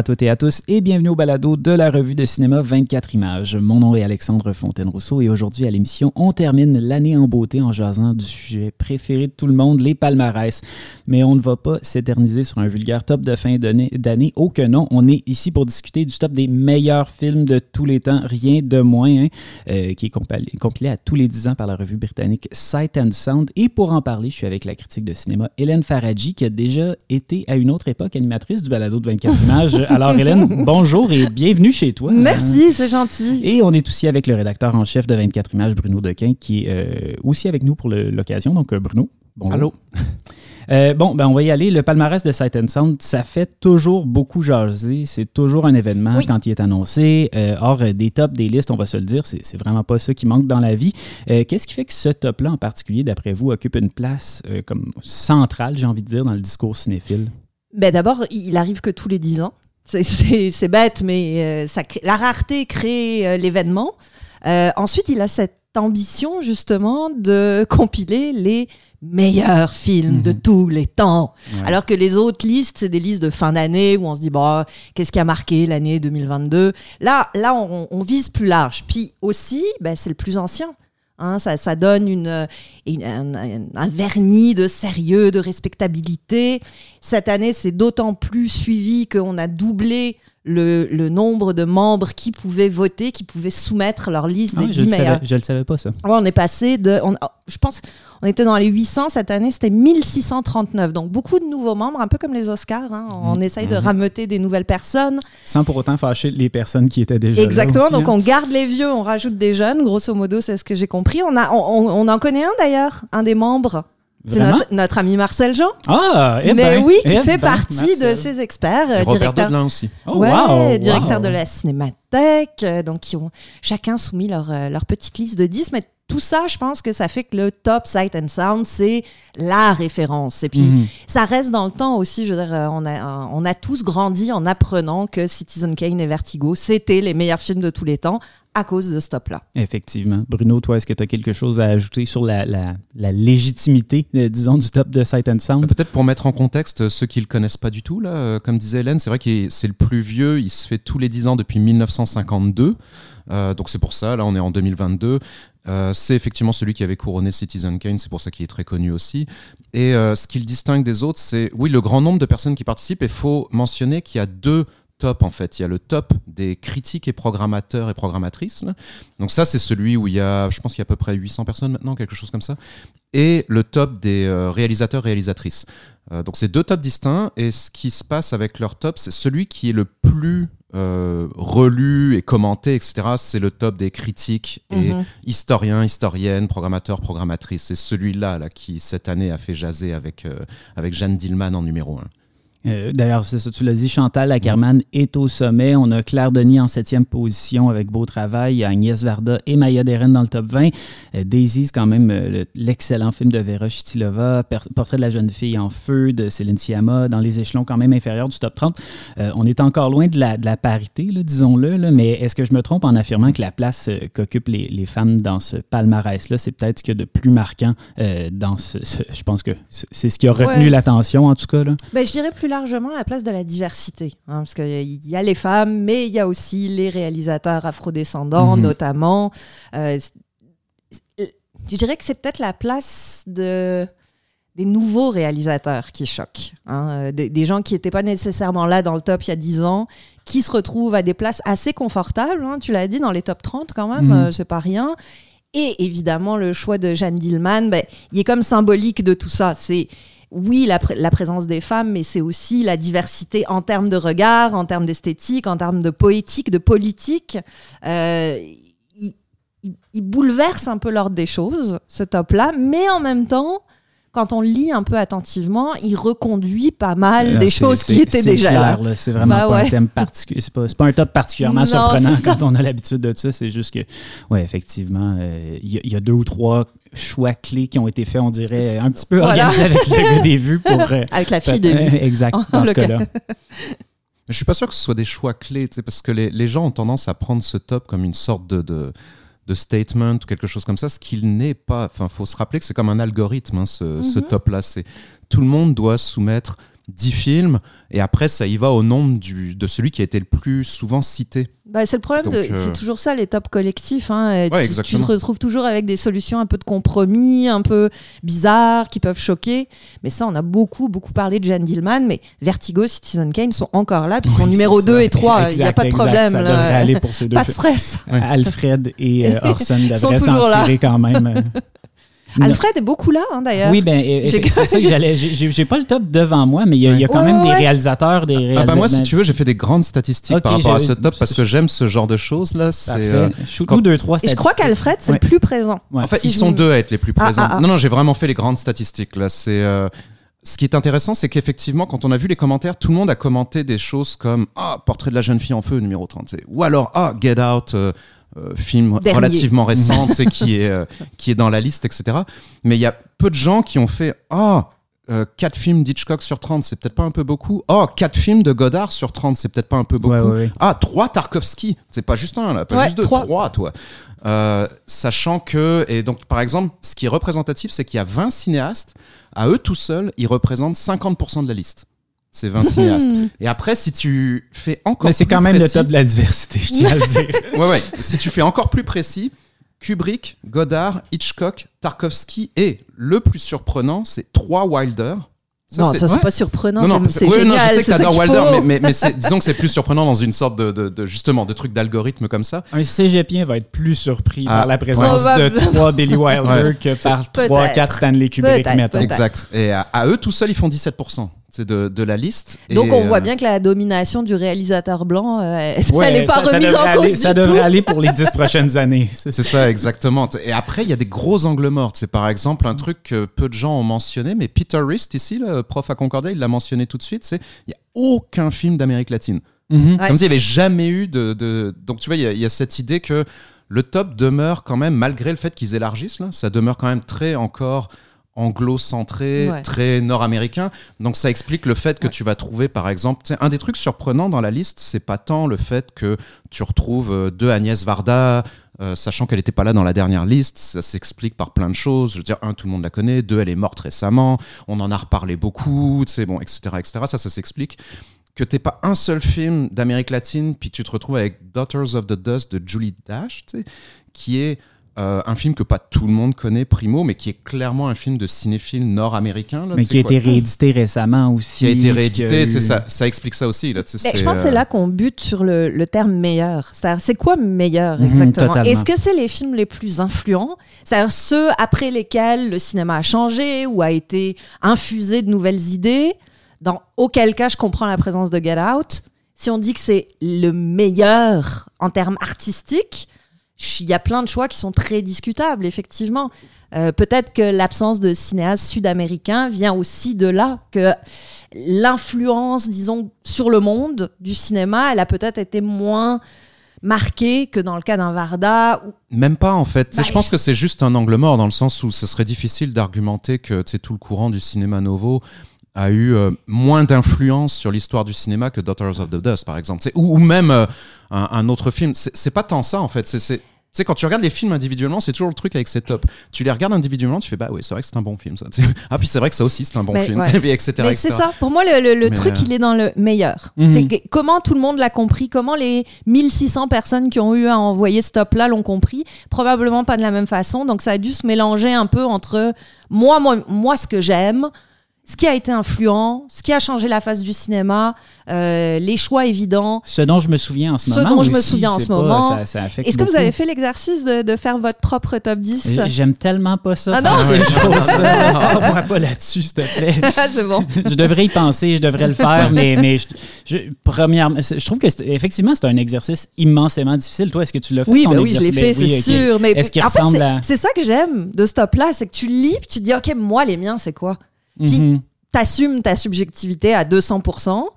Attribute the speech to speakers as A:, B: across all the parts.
A: À toutes et à tous et bienvenue au balado de la revue de cinéma 24 images. Mon nom est Alexandre Fontaine-Rousseau et aujourd'hui à l'émission, on termine l'année en beauté en jasant du sujet préféré de tout le monde, les palmarès. Mais on ne va pas s'éterniser sur un vulgaire top de fin d'année. Oh que non, on est ici pour discuter du top des meilleurs films de tous les temps, rien de moins, hein, euh, qui est compilé, à tous les 10 ans par la revue britannique Sight and Sound. Et pour en parler, je suis avec la critique de cinéma Hélène Faradji qui a déjà été à une autre époque animatrice du balado de 24 images. Alors, Hélène, bonjour et bienvenue chez toi.
B: Merci, c'est gentil.
A: Et on est aussi avec le rédacteur en chef de 24 images, Bruno Dequin, qui est euh, aussi avec nous pour l'occasion. Donc, euh, Bruno, bonjour.
C: Allô.
A: Euh, bon, ben on va y aller. Le palmarès de Sight and Sound, ça fait toujours beaucoup jaser. C'est toujours un événement quand il est annoncé. or, des tops, des listes, on va se le dire, c'est vraiment pas ça qui manque dans la vie. Qu'est-ce qui fait que ce top-là en particulier, d'après vous, occupe une place comme centrale, j'ai envie de dire, dans le discours cinéphile?
B: Ben D'abord, il arrive que tous les 10 ans. C'est bête, mais euh, ça la rareté crée euh, l'événement. Euh, ensuite, il a cette ambition justement de compiler les meilleurs films de mhm. tous les temps. Alors que les autres listes, c'est des listes de fin d'année où on se dit, bon, qu'est-ce qui a marqué l'année 2022 Là, là on, vise plus large. Puis aussi, ben, c'est le plus ancien. Hein, ça, donne une, un, vernis de sérieux, de respectabilité. Cette année, c'est d'autant plus suivi qu'on a doublé le, nombre de membres qui pouvaient voter, qui pouvaient soumettre leur liste
A: ah
B: des 10 meilleurs.
A: je ne le savais pas, ça.
B: on est passé de. je pense on était dans les 800 cette année, c'était 1639. Donc beaucoup de nouveaux membres, un peu comme les Oscars. Hein. On mmh. essaye de mmh. rameuter des nouvelles personnes.
A: Sans pour autant fâcher les personnes qui étaient déjà
B: Exactement.
A: Là
B: donc
A: hein.
B: on garde les vieux, on rajoute des jeunes. Grosso modo, c'est ce que j'ai compris. On, a, on en connaît un d'ailleurs, un des membres c'est notre, ami Marcel Jean.
A: Ah,
B: eh Mais ben, oui, qui eh fait ben, partie de ces experts.
C: Et Robert directeur... aussi.
B: Oh, ouais, directeur de la Cinémathèque. Euh, donc, qui ont chacun soumis leur, euh, leur petite liste de 10. Mais tout ça, je pense que ça fait que le top Sight and Sound, c'est la référence. Et puis, mhm. ça reste dans le temps aussi. Je veux dire, euh, on a, on a tous grandi en apprenant que Citizen Kane et Vertigo, c'était les meilleurs films de tous les temps à cause de ce top-là.
A: Effectivement. Bruno, toi, est-ce que tu as quelque chose à ajouter sur la, la, légitimité, euh, disons, du top de Sight and Sound?
C: Bah, peut-être pour mettre en contexte ceux qui ne le connaissent pas du tout, là, euh, comme disait Hélène, c'est vrai que c'est le plus vieux, il se fait tous les 10 ans depuis 1952. Euh, donc c'est pour ça, là on est en 2022. C'est effectivement celui qui avait couronné Citizen Kane, c'est pour ça qu'il est très connu aussi. Et ce qui le distingue des autres, c'est oui le grand nombre de personnes qui participent. Et faut mentionner qu'il y a deux top en fait. Il y a le top des critiques et programmateurs et programmatrices. Donc ça c'est celui où il y a, je pense qu'il y a à peu près 800 personnes maintenant, quelque chose comme ça. Et le top des euh, réalisateurs réalisatrices. Euh, donc c'est deux tops distincts et ce qui se passe avec leur top, c'est celui qui est le plus euh, relu et commenté, etc. C'est le top des critiques et mhm. historiens, historiennes, programmateurs, programmatrices. C'est celui-là là, qui cette année a fait jaser avec, avec Jeanne Dillman en numéro 1.
A: Euh, d'ailleurs, c'est ça, tu l'as dit, Chantal Ackerman est au sommet. On a Claire Denis en septième position avec Beau Travail, Agnès Varda et Maya Deren dans le top 20. Euh, Daisy, c'est quand même euh, l'excellent film de Vera Chitilova, Portrait de la jeune fille en feu de Céline Sciamma, dans les échelons quand même inférieurs du top 30. on est encore loin de la, parité, disons-le, mais est-ce que je me trompe en affirmant que la place qu'occupent les, femmes dans ce palmarès-là, c'est peut-être ce qu'il y a de plus marquant dans ce, Je pense que c'est ce qui a retenu l'attention, en tout cas. Là?
B: Ben, je dirais plus largement la place de la diversité, hein, parce qu'il y a les femmes, mais il y a aussi les réalisateurs afrodescendants, mhm. notamment. Euh, je dirais que c'est peut-être la place de des nouveaux réalisateurs qui choquent. Hein, euh, des, gens qui n'étaient pas nécessairement là dans le top il y a 10 ans, qui se retrouvent à des places assez confortables, hein, tu l'as dit, dans les top 30 quand même, mhm. euh, c'est pas rien. Et évidemment, le choix de Jeanne Dillman, ben, il est comme symbolique de tout ça. C'est oui, la, présence des femmes, mais c'est aussi la diversité en termes de regard, en termes d'esthétique, en termes de poétique, de politique. Euh, il, bouleverse un peu l'ordre des choses, ce top-là, mais en même temps, quand on lit un peu attentivement, il reconduit pas mal des choses qui étaient déjà là.
A: C'est vraiment bah pas un thème particulier. C'est pas, pas, un top particulièrement surprenant quand on a l'habitude de ça. C'est juste que, ouais, effectivement, euh, il y, a deux ou trois choix clés qui ont été faits, on dirait, un petit peu organisés avec le des vues pour.
B: Euh, avec la fille des vues.
A: Exact, dans ce cas-là.
C: Je suis pas sûr que ce soit des choix clés, parce que les, les, gens ont tendance à prendre ce top comme une sorte de, de de statement ou quelque chose comme ça, ce qu'il n'est pas. Enfin, faut se rappeler que c'est comme un algorithme, hein, ce, ce mhm. top-là. C'est tout le monde doit soumettre 10 films, et après, ça y va au nombre du, de celui qui a été le plus souvent cité.
B: Bah, c'est le problème,
C: euh,
B: c'est toujours ça, les tops collectifs. Hein,
C: Ouais,
B: tu, tu te retrouves toujours avec des solutions un peu de compromis, un peu bizarres, qui peuvent choquer. Mais ça, on a beaucoup, beaucoup parlé de Jeanne Dillman, mais Vertigo, Citizen Kane sont encore là, puis ils sont
A: Oui,
B: numéro
A: c'est
B: 2
A: ça.
B: et 3. Il n'y a pas de
A: exact.
B: problème.
A: Ça
B: là.
A: devrait aller pour ces deux
B: Pas de
A: films.
B: stress.
A: Alfred et euh, Orson devraient
B: toujours
A: s'en
B: là.
A: tirer quand même. Non.
B: Alfred est beaucoup là, hein, d'ailleurs.
A: Oui, ben, c'est ça que j'allais. j'ai- pas le top devant moi, mais il y a, il y a quand
B: Ouais,
A: même des réalisateurs, des
C: Ah
A: réalisateurs.
C: bah moi, si tu veux, j'ai fait des grandes statistiques par rapport à ce top parce que j'aime ce genre de choses là. C'est euh, quand-
A: deux, trois
B: Et je crois qu'Alfred, c'est
A: Ouais.
B: le plus présent.
A: Ouais.
C: En fait,
B: Si
C: ils sont deux à être les plus
B: Ah,
C: présents.
B: ah, ah.
C: Non, non, j'ai vraiment fait les grandes statistiques là. C'est euh, ce qui est intéressant, c'est qu'effectivement, quand on a vu les commentaires, tout le monde a commenté des choses comme ah portrait de la jeune fille en feu numéro 30 c'est- ou alors ah Get Out. euh, euh, film
B: Dernier.
C: relativement récent, tu sais, qui est euh, qui est dans la liste, etc. Mais il y a peu de gens qui ont fait ah. euh, 4 films d'Hitchcock sur 30, c'est peut-être pas un peu beaucoup. Oh, 4 films de Godard sur 30, c'est peut-être pas un peu beaucoup.
A: Ouais, ouais, ouais.
C: Ah, 3 Tarkovsky, c'est pas juste un là, pas
B: Ouais,
C: juste deux,
B: trois.
C: 3 toi. Euh, sachant que, et donc par exemple, ce qui est représentatif, c'est qu'il y a 20 cinéastes, à eux tout seuls, ils représentent 50% de la liste. Ces 20 cinéastes. Et après, si tu fais encore
A: Mais c'est
C: plus
A: quand même le top de la diversité, je tiens à le dire.
C: Ouais, ouais. Si tu fais encore plus précis, Kubrick, Godard, Hitchcock, Tarkovsky et le plus surprenant, c'est trois Wilder.
B: non, ça, c'est
A: ouais.
B: pas surprenant.
C: Non, non,
B: c'est c'est
C: ouais, non,
B: génial.
C: je sais que
B: c'est ça
C: t'adores
B: qu'il
C: Wilder,
B: faut.
C: mais, mais, mais c'est- disons que c'est plus surprenant dans une sorte de, de- de- justement de truc d'algorithme comme ça.
A: Un cégepien va être plus surpris
C: Ah,
A: par la présence
B: ouais.
A: de trois Billy Wilder
C: Ouais.
A: que par
B: Peut-être.
A: trois, quatre Stanley Kubrick,
B: Peut-être,
A: mettons.
B: peut-être.
C: Exact. Et à, à eux tout seuls, ils font 17% c'est de, de la liste.
B: Donc
C: Et,
B: on voit
C: euh,
B: bien que la domination du réalisateur blanc, euh,
A: Ouais,
B: elle n'est pas
A: ça-
B: remise en cause
A: aller-
B: du
A: Ça
B: tout.
A: devrait aller pour les dix prochaines années. C'est
C: ça, exactement. Et après, il y a des gros angles morts. C'est par exemple un truc que peu de gens ont mentionné, mais Peter Rist, ici, le prof à Concordia, il l'a mentionné tout de suite, c'est il n'y a aucun film d'Amérique latine.
A: Mhm.
B: Ouais.
C: Comme s'il n'y avait jamais eu de, de- Donc tu vois, il y, a- il y a cette idée que le top demeure quand même, malgré le fait qu'ils élargissent, là, ça demeure quand même très encore anglo-centré,
B: Ouais.
C: très nord-américain. Donc ça explique le fait que tu vas trouver, par exemple, un des trucs surprenants dans la liste, c'est pas tant le fait que tu retrouves euh, deux Agnès Varda, euh, sachant qu'elle n'était pas là dans la dernière liste, ça s'explique par plein de choses. Je veux dire, un, tout le monde la connaît, deux, elle est morte récemment, on en a reparlé beaucoup, bon, etc., etc. Ça, ça s'explique que t'aies pas un seul film d'Amérique latine, puis tu te retrouves avec Daughters of the Dust de Julie Dash, qui est euh, un film que pas tout le monde connaît, primo, mais qui est clairement un film de cinéphile nord-américain. là,
A: Mais qui a
C: quoi,
A: été réédité récemment aussi.
C: qui a été
A: a
C: réédité, tu sais,
A: eu-
C: ça, ça explique ça aussi. Là,
B: Mais je pense que c'est
C: euh,
B: là qu'on bute sur le, le terme meilleur. C'est-à-dire, c'est quoi meilleur
A: Mhm,
B: exactement? Est-ce que c'est les films les plus influents? C'est-à-dire ceux après lesquels le cinéma a changé ou a été infusé de nouvelles idées? Dans auquel cas, je comprends la présence de Get Out. Si on dit que c'est le meilleur en termes artistiques, il y a plein de choix qui sont très discutables, effectivement. Euh, Peut-être que l'absence de cinéastes sud-américains vient aussi de là, que l'influence, disons, sur le monde du cinéma, elle a peut-être été moins marquée que dans le cas d'un Varda. ou-
C: Même pas en fait.
B: Bah,
C: je pense que c'est juste un angle mort dans le sens où ce serait difficile d'argumenter que tout le courant du cinéma novo a eu euh, moins d'influence sur l'histoire du cinéma que Daughters of the Dust par exemple. Ou, ou même euh, un, un autre film. C'est pas tant ça en fait. C'est tu sais, quand tu regardes les films individuellement, c'est toujours le truc avec ces tops. Tu les regardes individuellement, tu fais bah oui, c'est vrai que c'est un bon film ça. Ah puis c'est vrai que ça aussi c'est un bon
B: Mais,
C: film,
B: ouais.
C: Et puis, etc.
B: Mais c'est ça. Pour moi, le, le- truc,
C: euh,
B: il est dans le meilleur.
A: Mhm.
B: C'est comment tout le monde l'a compris, comment les 1600 personnes qui ont eu à envoyer ce top-là l'ont compris. Probablement pas de la même façon. Donc, ça a dû se mélanger un peu entre moi, moi, moi ce que j'aime, ce qui a été influent, ce qui a changé la face du cinéma, euh, les choix évidents.
A: Ce dont je me souviens en ce,
B: Ce
A: moment.
B: dont je me souviens en
A: c'est
B: ce
A: pas-
B: moment.
A: ça- ça affecte
B: Est-ce que vous avez fait l'exercice de, de faire votre propre top 10
A: J'aime tellement pas ça.
B: Ah non?
A: choses-là. moi pas là-dessus, s'il te plaît.
B: Ah, c'est bon.
A: je devrais y penser, je devrais le faire, mais, mais je, je, premièrement, c'est- je trouve que c'est- effectivement, c'est un exercice immensément difficile. Toi, est-ce que tu l'as fait?
B: Oui,
A: ton
B: ben oui, je l'ai fait, c'est
A: Ben oui, ok.
B: sûr. Mais
A: Est-ce qu'il
B: en fait,
A: ressemble
B: c'est-
A: à-
B: c'est ça que j'aime de ce top-là, c'est que tu lis, puis tu te dis, OK, moi, les miens, c'est quoi? Puis-
A: Mhm.
B: T'assumes ta subjectivité à 200%.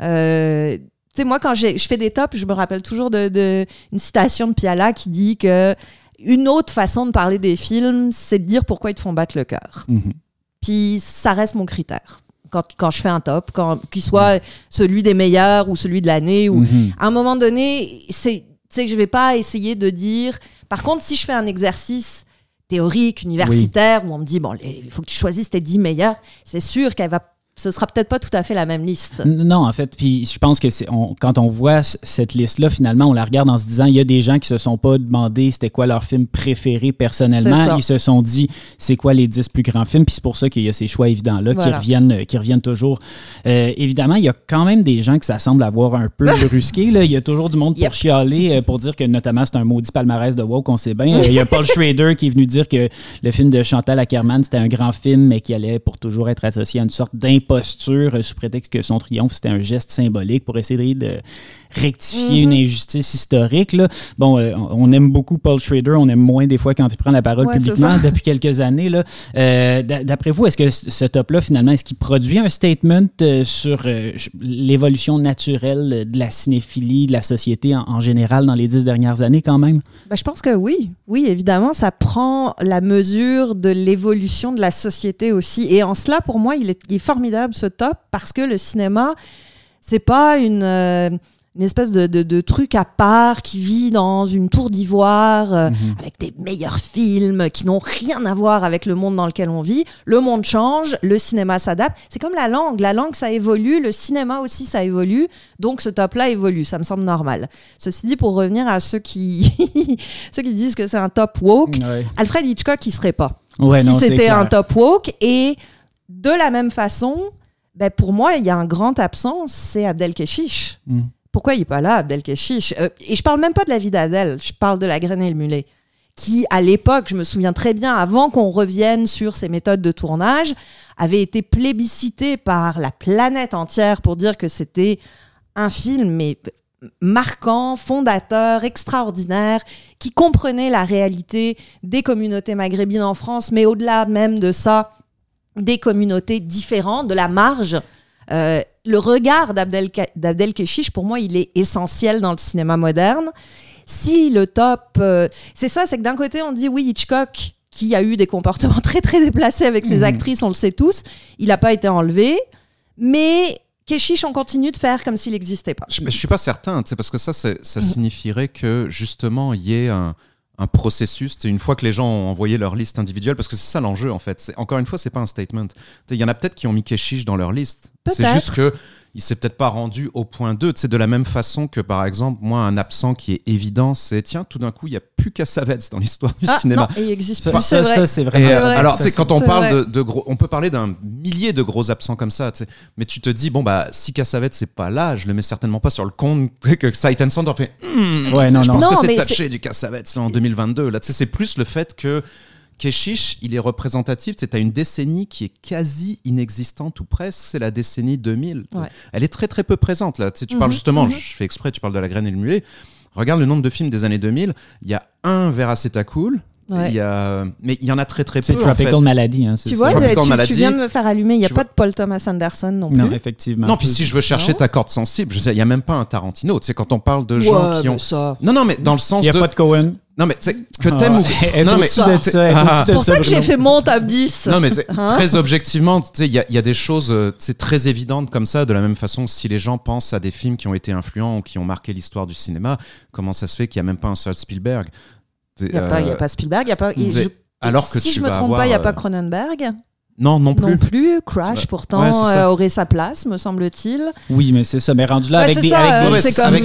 B: Euh, tu sais, moi, quand je fais des tops, je me rappelle toujours de, de une citation de Piala qui dit que une autre façon de parler des films, c'est de dire pourquoi ils te font battre le cœur.
A: Mhm.
B: Puis ça reste mon critère. Quand, quand je fais un top, qu'il soit celui des meilleurs ou celui de l'année, ou
A: Mhm.
B: à un moment donné, c'est, je vais pas essayer de dire. Par contre, si je fais un exercice théorique, universitaire, où on me dit, bon, il faut que tu choisisses tes 10 meilleurs, c'est sûr qu'elle va ce sera peut-être pas tout à fait la même liste.
A: Non, en fait, puis je pense que on- quand on voit cette liste-là, finalement, on la regarde en se disant, il y a des gens qui se sont pas demandé c'était quoi leur film préféré personnellement. Ils se sont dit, c'est quoi les 10 plus grands films, puis c'est pour ça qu'il y a ces choix évidents-là qui, reviennent, euh, qui reviennent toujours. Euh, évidemment, il y a quand même des gens que ça semble avoir un peu brusqué. Là. Il y a toujours du monde pour
B: Yep.
A: chialer, euh, pour dire que notamment c'est un maudit palmarès de woke, on sait bien. Il y a Paul Schrader qui est venu dire que le film de Chantal Ackerman, c'était un grand film, mais qui allait pour toujours être associé à une sorte d'imposture euh, sous prétexte que son triomphe, c'était un geste symbolique pour essayer de rectifier une injustice historique. Là. Bon, euh, on aime beaucoup Paul Schrader, on aime moins des fois quand il prend la parole
B: Ouais,
A: publiquement depuis quelques années. Euh, d'a- D'après vous, est-ce que ce top-là, finalement, est-ce qu'il produit un statement euh, sur euh, l'évolution naturelle de la cinéphilie, de la société en, en général dans les dix dernières années quand même?
B: Ben, je pense que oui. Oui, évidemment, ça prend la mesure de l'évolution de la société aussi. Et en cela, pour moi, il est, il est formidable ce top parce que le cinéma, c'est pas une, une espèce de, de- de truc à part qui vit dans une tour d'ivoire euh, avec des meilleurs films qui n'ont rien à voir avec le monde dans lequel on vit. Le monde change, le cinéma s'adapte. C'est comme la langue. La langue, ça évolue. Le cinéma aussi, ça évolue. Donc, ce top-là évolue. Ça me semble normal. Ceci dit, pour revenir à ceux qui, ceux qui disent que c'est un top woke,
A: Ouais.
B: Alfred Hitchcock, il serait pas.
A: Ouais,
B: si
A: non,
B: c'était un top woke. Et de la même façon, ben pour moi, il y a un grand absent, c'est Abdel Keshish. Pourquoi il est pas là, Abdel Keshish Euh, Et je parle même pas de la vie d'Adèle, je parle de la graine et le mulet. Qui, à l'époque, je me souviens très bien, avant qu'on revienne sur ses méthodes de tournage, avait été plébiscité par la planète entière pour dire que c'était un film mais marquant, fondateur, extraordinaire, qui comprenait la réalité des communautés maghrébines en France, mais au-delà même de ça, des communautés différentes, de la marge. Euh, le regard d'Abdel Keshish, pour moi, il est essentiel dans le cinéma moderne. Si le top, euh, c'est ça, c'est que d'un côté, on dit oui, Hitchcock, qui a eu des comportements très très déplacés avec ses
A: Mhm.
B: actrices, on le sait tous, il n'a pas été enlevé, mais Keshish, on continue de faire comme s'il n'existait pas.
C: Je, je suis pas certain, parce que ça, ça signifierait que justement il y ait un, un processus. Une fois que les gens ont envoyé leur liste individuelle, parce que c'est ça l'enjeu en fait. Encore une fois, c'est pas un statement. Il y en a peut-être qui ont mis Keshish dans leur liste. C'est juste que il s'est peut-être pas rendu au point 2. Tu sais, de la même façon que par exemple, moi, un absent qui est évident, c'est tiens, tout d'un coup, il y a plus Cassavetes dans l'histoire du
B: Ah,
C: cinéma.
B: non, il existe
A: Ça,
B: plus, c'est
A: ça, c'est vrai.
B: C'est vrai.
C: alors, sais, quand on
B: c'est
C: parle de, de gros, on peut parler d'un millier de gros absents comme ça, tu sais, mais tu te dis, bon, bah, si Cassavetes c'est pas là, je le mets certainement pas sur le compte que Sight Sound en fait, Hmm,
A: Ouais, non,
C: je
A: non.
C: pense
B: Non,
C: que c'est taché du Cassavetes en 2022. Là, c'est plus le fait que Keshish, il est représentatif. Tu as une décennie qui est quasi inexistante ou presque. C'est la décennie 2000.
B: Ouais.
C: Elle est très très peu présente là. Tu, sais, tu parles
B: Mhm,
C: justement,
B: mhm.
C: je fais exprès, tu parles de la graine et le mulet. Regarde le nombre de films des années 2000. Il y a un Veracetacool.
B: Ouais.
C: Il y a, mais il y en a très très
A: C'est
C: peu. en fait.
A: Tropical Malady. Hein,
B: Tu vois,
C: Tropical
B: tu,
C: Maladie.
B: tu viens de me faire allumer. Il n'y a
C: Tu
B: pas de Paul Thomas Anderson non plus.
A: Non, effectivement.
C: Non, puis si je veux chercher
B: Non.
C: ta corde sensible, je veux dire, il n'y a même pas un Tarantino. Tu sais, quand on parle de gens
B: Ouais,
C: qui ont.
B: ça.
C: Non, non, mais dans le sens
A: Il n'y a
C: de.
A: pas de Cohen.
C: Non, mais tu sais, que
A: Ah,
C: t'aimes ou. Non, mais. Ah.
B: C'est pour ça que j'ai fait mon top 10.
C: Non, mais tu sais,
B: Hein
C: très objectivement, tu sais, il y, a- il y a des choses euh, tu sais, très évidentes comme ça, de la même façon, si les gens pensent à des films qui ont été influents ou qui ont marqué l'histoire du cinéma, comment ça se fait qu'il n'y a même pas un seul Spielberg?
B: Il n'y a, y a pas Spielberg, il n'y a pas. et
C: mais
B: je-
C: alors que
B: si je me trompe
C: avoir,
B: pas, il n'y a
C: euh,
B: pas Cronenberg
C: Non, non plus.
B: non plus. Crash, pourtant,
C: Ouais,
B: euh, aurait sa place, me semble-t-il.
A: Oui, mais c'est ça. Mais rendu là,
B: Ouais,
A: avec des,
B: ça,
A: avec
B: euh,
A: des,
B: comme
C: avec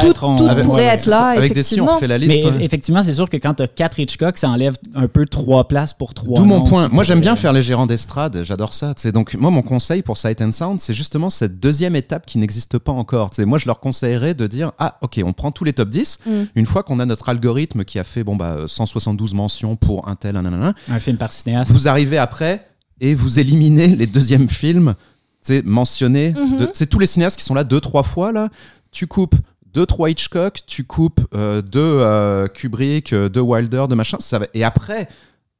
B: tout,
A: on-
B: tout
C: Avec-
B: pourrait
A: ouais,
B: être là,
C: Avec des si, on
B: effectivement.
C: fait la
A: Mais
C: liste. ouais.
A: effectivement, c'est sûr que quand tu as quatre Hitchcock, ça enlève un peu trois places pour trois.
C: D'où mon point. Moi, j'aime bien
A: pourraient-
C: faire les gérants d'estrade. J'adore ça. tu sais. Donc, moi, mon conseil pour Sight and Sound, c'est justement cette deuxième étape qui n'existe pas encore. tu sais. Moi, je leur conseillerais de dire Ah, ok, on prend tous les top 10.
B: Mm.
C: Une fois qu'on a notre algorithme qui a fait bon, bah, 172 mentions pour un tel, un nanana,
A: Un film par cinéaste.
C: vous arrivez après et vous éliminez les deuxièmes films mentionnés. De- tu sais, tous les cinéastes qui sont là deux, trois fois, là, tu coupes deux, trois Hitchcock, tu coupes euh, deux euh, Kubrick, euh, deux Wilder, deux machin. Ça va... Et après,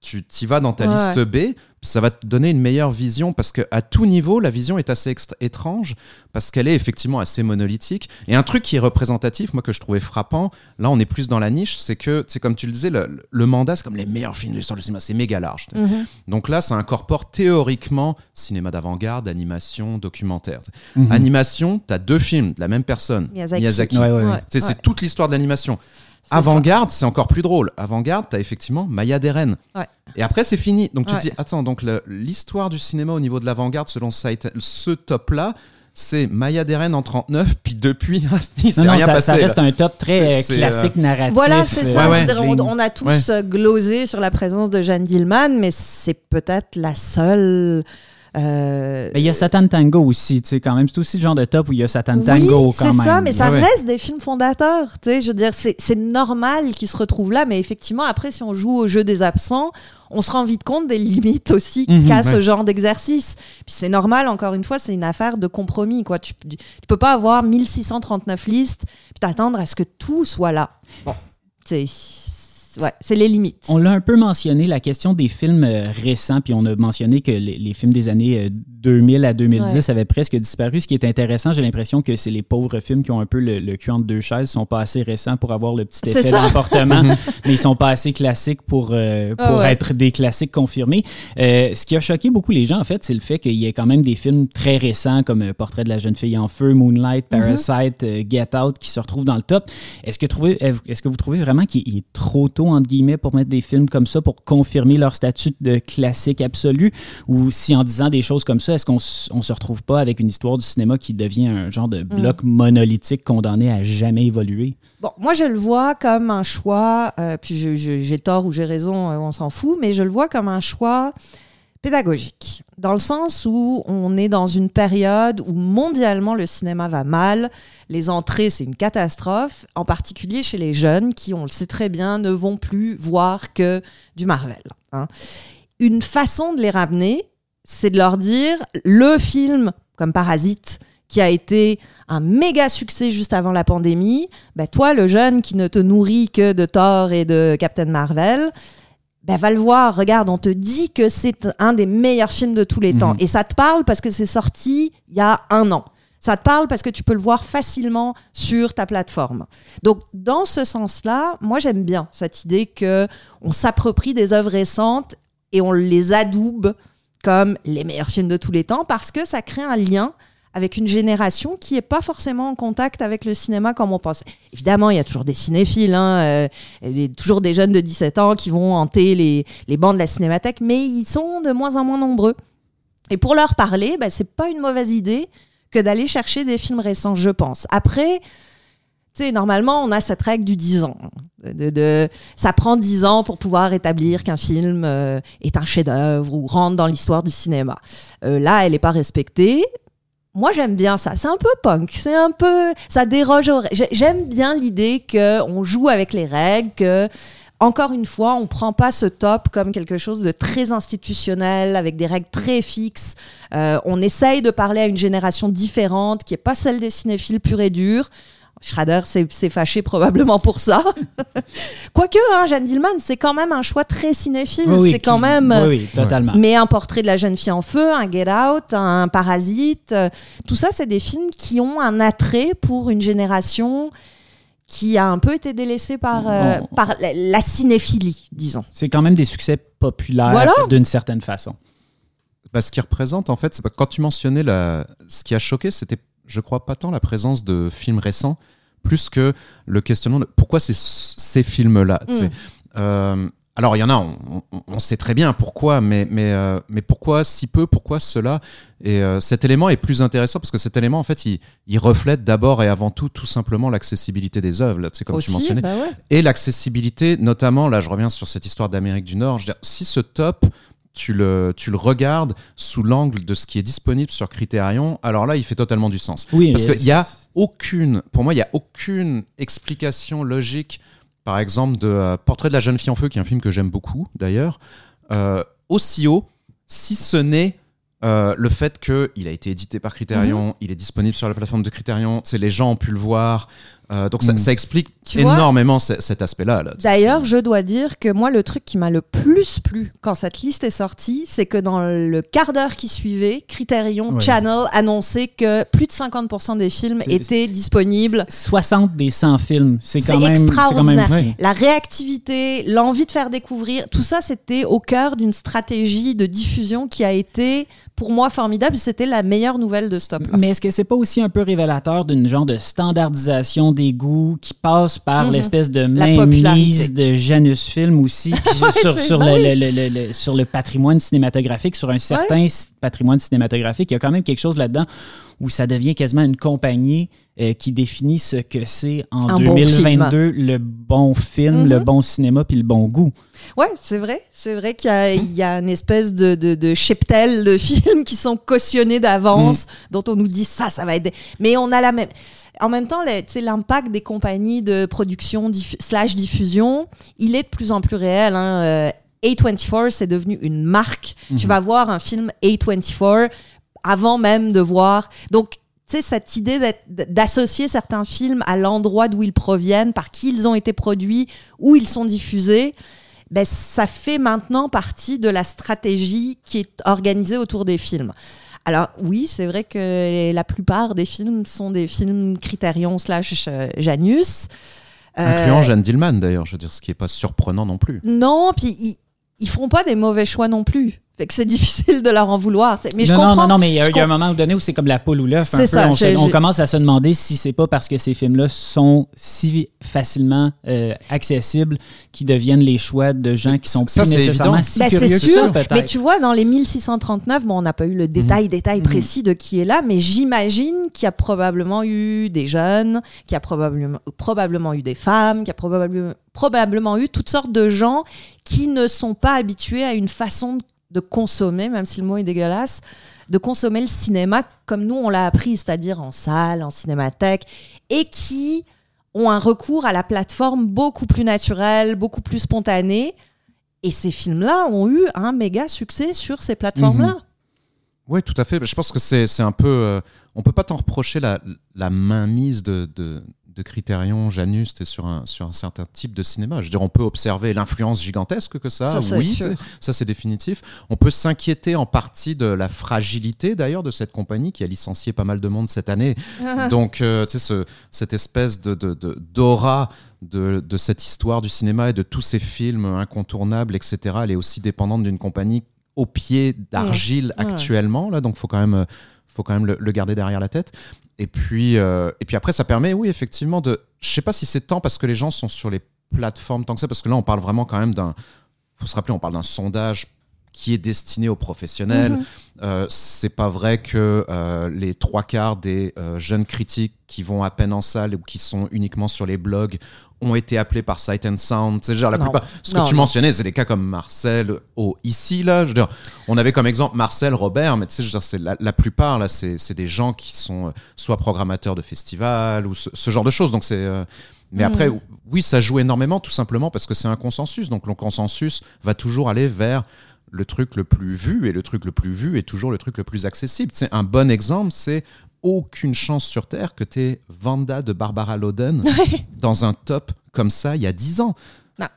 C: tu y vas dans ta
B: Ouais.
C: liste B, ça va te donner une meilleure vision parce que à tout niveau, la vision est assez étrange parce qu'elle est effectivement assez monolithique. Et un truc qui est représentatif, moi que je trouvais frappant, là on est plus dans la niche, c'est que, c'est comme tu le disais, le, le mandat c'est comme les meilleurs films de l'histoire du cinéma, c'est méga large.
B: Mhm.
C: Donc là, ça incorpore théoriquement cinéma d'avant-garde, animation, documentaire.
A: Mhm.
C: Animation, t'as deux films de la même personne,
B: Miyazaki.
A: Ouais,
C: C'est toute l'histoire de l'animation. Avant-garde, c'est encore plus drôle. Avant-garde, t'as effectivement Maya Deren.
B: Ouais.
C: Et après, c'est fini. Donc tu
B: Ouais.
C: te dis, attends, donc l'histoire du cinéma au niveau de l'avant-garde, selon ce top-là, c'est Maya Deren en 39, puis depuis, il s'est
A: Non, non,
C: rien
A: ça,
C: passé.
A: ça
C: là.
A: reste un top très euh, classique narratif.
B: Voilà, c'est
A: euh,
B: ça.
C: Ouais,
B: on, a tous
C: Ouais.
B: euh, glosé sur la présence de Jeanne Dillman, mais c'est peut-être la seule. Euh,
A: Il y a Satan Tango aussi, tu sais, quand même. C'est aussi le genre de top où il y a Satan
B: oui,
A: Tango quand
B: c'est ça, mais ça
C: Ouais,
B: reste des films fondateurs. Tu sais, je veux dire, c'est normal qu'ils se retrouvent là, mais effectivement, après, si on joue au jeu des absents, on se rend vite compte des limites aussi
A: Mhm,
B: qu'a ce genre d'exercice. Puis c'est normal, encore une fois, c'est une affaire de compromis. Quoi. Tu, tu peux pas avoir 1639 listes puis t'attendre à ce que tout soit là. Bon, c'est ouais, c'est les limites.
A: On l'a un peu mentionné, la question des films euh, récents, puis on a mentionné que les, les films des années euh, 2000 à 2010
B: Ouais.
A: avaient presque disparu. Ce qui est intéressant, j'ai l'impression que c'est les pauvres films qui ont un peu le, le cul entre deux chaises, sont pas assez récents pour avoir le petit effet d'emportement, mais ils sont pas assez classiques pour, euh,
B: Ah
A: pour
B: ouais.
A: être des classiques confirmés. Euh, ce qui a choqué beaucoup les gens, en fait, c'est le fait qu'il y ait quand même des films très récents comme euh, Portrait de la jeune fille en feu, Moonlight,
B: Mhm.
A: Parasite, euh, Get Out qui se retrouvent dans le top. Est-ce que, trouvez- est-ce que vous trouvez vraiment qu'il il est trop tôt, entre guillemets, pour mettre des films comme ça, pour confirmer leur statut de classique absolu? Ou si en disant des choses comme ça, est-ce qu'on on se retrouve pas avec une histoire du cinéma qui devient un genre de bloc monolithique condamné à jamais évoluer?
B: Bon, moi, je le vois comme un choix, euh, puis j'ai tort ou j'ai raison, euh, on s'en fout, mais je le vois comme un choix pédagogique, dans le sens où on est dans une période où mondialement le cinéma va mal, les entrées c'est une catastrophe, en particulier chez les jeunes qui, on le sait très bien, ne vont plus voir que du Marvel. hein. Une façon de les ramener, c'est de leur dire le film comme Parasite qui a été un méga succès juste avant la pandémie, ben toi, le jeune qui ne te nourrit que de Thor et de Captain Marvel, ben va le voir. Regarde, on te dit que c'est un des meilleurs films de tous les temps.
A: Mhm.
B: Et ça te parle parce que c'est sorti il y a un an. Ça te parle parce que tu peux le voir facilement sur ta plateforme. Donc, dans ce sens-là, moi, j'aime bien cette idée que on s'approprie des œuvres récentes et on les adoube comme les meilleurs films de tous les temps parce que ça crée un lien avec une génération qui n'est pas forcément en contact avec le cinéma comme on pense. Évidemment, il y a toujours des cinéphiles, hein, euh, toujours des jeunes de 17 ans qui vont hanter les, les bancs de la cinémathèque, mais ils sont de moins en moins nombreux. Et pour leur parler, bah, c'est pas une mauvaise idée que d'aller chercher des films récents, je pense. Après, tu sais, normalement, on a cette règle du 10 ans. De, de- ça prend 10 ans pour pouvoir établir qu'un film euh, est un chef-d'œuvre ou rentre dans l'histoire du cinéma. Euh, là, elle n'est pas respectée. Moi, j'aime bien ça. C'est un peu punk. C'est un peu. Ça déroge aux J'aime bien l'idée qu'on joue avec les règles, que. Encore une fois, on prend pas ce top comme quelque chose de très institutionnel, avec des règles très fixes. Euh, on essaye de parler à une génération différente, qui est pas celle des cinéphiles purs et durs. Schrader s'est fâché probablement pour ça. Quoique, hein, Jeanne Dillman, c'est quand même un choix très cinéphile.
A: Oui, oui,
B: c'est quand même.
A: Oui, oui, totalement.
B: Mais un portrait de la jeune fille en feu, un Get Out, un Parasite, euh, tout ça, c'est des films qui ont un attrait pour une génération qui a un peu été délaissée par, euh,
A: Bon.
B: par la, la cinéphilie, disons.
A: C'est quand même des succès populaires
B: Voilà.
A: d'une certaine façon.
C: Bah, ce qui représente, en fait, c'est pas- quand tu mentionnais la... ce qui a choqué, c'était, je crois, pas tant la présence de films récents, plus que le questionnement de pourquoi c'est ces films-là.
B: Mm.
C: Euh, alors, il y en a, on, on- on sait très bien pourquoi, mais, mais, euh, mais pourquoi si peu, pourquoi cela? Et euh, cet élément est plus intéressant parce que cet élément, en fait, il, il reflète d'abord et avant tout, tout simplement, l'accessibilité des œuvres, sais, comme tu mentionnais.
B: bah ouais.
C: Et l'accessibilité, notamment, là je reviens sur cette histoire d'Amérique du Nord, je veux dire, si ce top, tu le, tu le regardes sous l'angle de ce qui est disponible sur Criterion, alors là il fait totalement du sens.
A: Oui,
C: Parce qu'il y a aucune, pour moi il n'y a aucune explication logique, par exemple de euh, Portrait de la jeune fille en feu, qui est un film que j'aime beaucoup d'ailleurs, euh, aussi haut, si ce n'est euh, le fait qu'il a été édité par Criterion,
B: Mhm.
C: il est disponible sur la plateforme de Criterion, c'est les gens ont pu le voir, euh, donc ça, ça explique
B: Tu
C: énormément ce- cet aspect-là. là.
B: D'ailleurs, je dois dire que moi, le truc qui m'a le plus plu quand cette liste est sortie, c'est que dans le quart d'heure qui suivait, Criterion
A: Ouais.
B: Channel annonçait que plus de 50% des films étaient disponibles
A: 60 des 100 films, c'est quand même
B: extraordinaire.
C: Ouais.
B: La réactivité, l'envie de faire découvrir, tout ça, c'était au cœur d'une stratégie de diffusion qui a été, pour moi, formidable. C'était la meilleure nouvelle de Stop.
A: Mais est-ce que c'est pas aussi un peu révélateur d'une genre de standardisation des goûts, qui passe par
B: Mhm.
A: l'espèce de mainmise de Janus Film aussi, sur, le,
B: oui.
A: le- le- le- le- sur le patrimoine cinématographique, sur un certain patrimoine cinématographique. Il y a quand même quelque chose là-dedans où ça devient quasiment une compagnie euh, qui définit ce que c'est en
B: Un bon
A: 2022 le bon film,
B: Mhm.
A: le bon cinéma puis le bon goût.
B: Ouais, c'est vrai. C'est vrai qu'il y a, il y a une espèce de, de, de cheptel de films qui sont cautionnés d'avance, dont on nous dit ça, ça va être. Mais on a la même. En même temps, l'impact des compagnies de production slash diffusion, il est de plus en plus réel. Hein. Euh, A24, c'est devenu une marque. Tu vas voir un film A24 avant même de voir. Donc, tu sais, cette idée d'associer certains films à l'endroit d'où ils proviennent, par qui ils ont été produits, où ils sont diffusés, ben, ça fait maintenant partie de la stratégie qui est organisée autour des films. Alors oui, c'est vrai que la plupart des films sont des films Criterion slash euh, Janus. Euh,
C: Incluant Jeanne Dillman d'ailleurs, je veux dire, ce qui n'est pas surprenant non plus.
B: Non, puis ils, ils feront pas des mauvais choix non plus. Fait que c'est difficile de leur en vouloir. t'sais. Mais
A: non, non,
B: comprends.
A: non, non, mais il y a,
B: je
A: il y a un moment donné où c'est comme la poule ou l'œuf.
B: C'est ça,
A: On, on commence à se demander si c'est pas parce que ces films-là sont si facilement euh, accessibles qu'ils deviennent les choix de gens qui sont
C: Ça,
A: plus nécessairement si
B: Ben,
A: curieux
B: c'est
A: que ça,
B: sûr,
A: peut-être.
B: mais tu vois, dans les 1639, bon, on n'a pas eu le détail, détail
A: Mhm.
B: précis de qui est là, mais j'imagine qu'il y a probablement eu des jeunes, qu'il y a probablement, probablement eu des femmes, qu'il y a probablement, probablement eu toutes sortes de gens qui ne sont pas habitués à une façon de- de consommer, même si le mot est dégueulasse, de consommer le cinéma comme nous on l'a appris, c'est-à-dire en salle, en cinémathèque, et qui ont un recours à la plateforme beaucoup plus naturel, beaucoup plus spontané. Et ces films-là ont eu un méga succès sur ces plateformes-là.
C: Oui, tout à fait. Je pense que c'est un peu. euh, on peut pas t'en reprocher la, la mainmise de, de Criterion, Janus, t'es sur un, sur un certain type de cinéma. Je veux dire, on peut observer l'influence gigantesque que ça,
B: Ça,
C: oui, ça c'est définitif. On peut s'inquiéter en partie de la fragilité d'ailleurs de cette compagnie qui a licencié pas mal de monde cette année. Donc, euh, tu sais, ce- cette espèce de de- de- d'aura de, de cette histoire du cinéma et de tous ces films incontournables, etc., elle est aussi dépendante d'une compagnie au pied d'argile
B: Ouais.
C: actuellement. Là, donc, faut quand même, faut quand même le, le garder derrière la tête. Et puis, euh, et puis après, ça permet, oui, effectivement, de. Je sais pas si c'est tant parce que les gens sont sur les plateformes tant que ça, parce que là, on parle vraiment quand même d'un. Faut se rappeler, on parle d'un sondage qui est destiné aux professionnels.
B: Mhm.
C: Euh, c'est pas vrai que euh, les trois quarts des euh, jeunes critiques qui vont à peine en salle ou qui sont uniquement sur les blogs ont été appelés par Sight and Sound. C'est genre la
B: Non.
C: plupart. Ce que tu
B: non.
C: mentionnais, c'est des cas comme Marcel au ici là. Je veux dire, on avait comme exemple Marcel, Robert, mais tu sais, c'est la, la plupart là, c'est des gens qui sont euh, soit programmateurs de festivals ou ce, ce genre de choses. Donc c'est. mais après,
B: Mhm.
C: oui, ça joue énormément, tout simplement parce que c'est un consensus. Donc le consensus va toujours aller vers le truc le plus vu, et le truc le plus vu est toujours le truc le plus accessible. C'est un bon exemple, c'est aucune chance sur Terre que tu aies Vanda de Barbara Loden dans un top comme ça il y a 10 ans.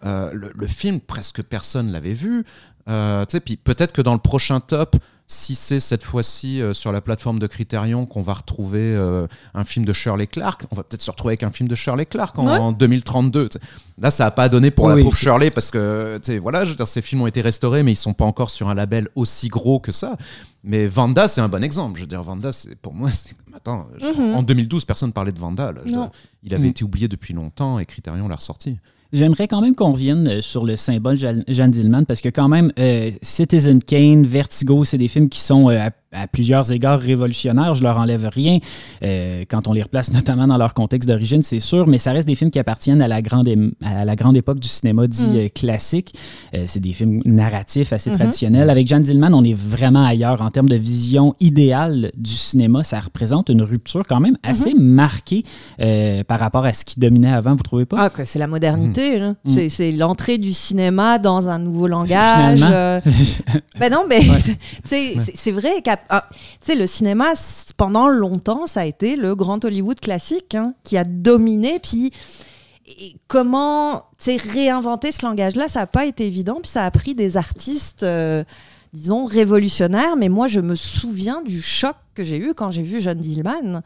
C: Euh, le, le film, presque personne l'avait vu. Euh, puis peut-être que dans le prochain top, si c'est cette fois-ci euh, sur la plateforme de Criterion qu'on va retrouver euh, un film de Shirley Clark, on va peut-être se retrouver avec un film de Shirley Clark en,
B: Ouais.
C: en 2032. tu sais. Là, ça n'a pas donné pour la pauvre Shirley parce que, voilà, je veux dire, ces films ont été restaurés, mais ils sont pas encore sur un label aussi gros que ça. Mais Vanda, c'est un bon exemple. Je veux dire, Vanda, c'est pour moi, c'est attends,
B: Mhm.
C: en 2012, personne parlait de Vanda. là. Je veux
B: Non.
C: dire, il avait
A: Mhm.
C: été oublié depuis longtemps et Criterion l'a ressorti.
A: J'aimerais quand même qu'on revienne euh, sur le symbole Jeanne Dillman parce que quand même euh, Citizen Kane, Vertigo, c'est des films qui sont euh, à, plusieurs égards révolutionnaires. Je leur enlève rien euh, quand on les replace notamment dans leur contexte d'origine, c'est sûr, mais ça reste des films qui appartiennent à la grande, à la grande époque du cinéma dit
B: Mm.
A: euh, classique. Euh, c'est des films narratifs assez
B: Mhm.
A: traditionnels. Avec Jeanne Dillman, on est vraiment ailleurs en termes de vision idéale du cinéma. Ça représente une rupture quand même assez marquée euh, par rapport à ce qui dominait avant. Vous trouvez pas?
B: Ah, c'est la modernité. là.
A: Mm.
B: C'est, c'est l'entrée du cinéma dans un nouveau langage. Ben non, mais
A: Ouais.
B: tu sais, c'est vrai que le cinéma, pendant longtemps, ça a été le grand Hollywood classique hein, qui a dominé. Puis comment tu sais, réinventer ce langage-là, ça n'a pas été évident. Puis ça a pris des artistes, euh, disons, révolutionnaires. Mais moi, je me souviens du choc que j'ai eu quand j'ai vu John Dillman.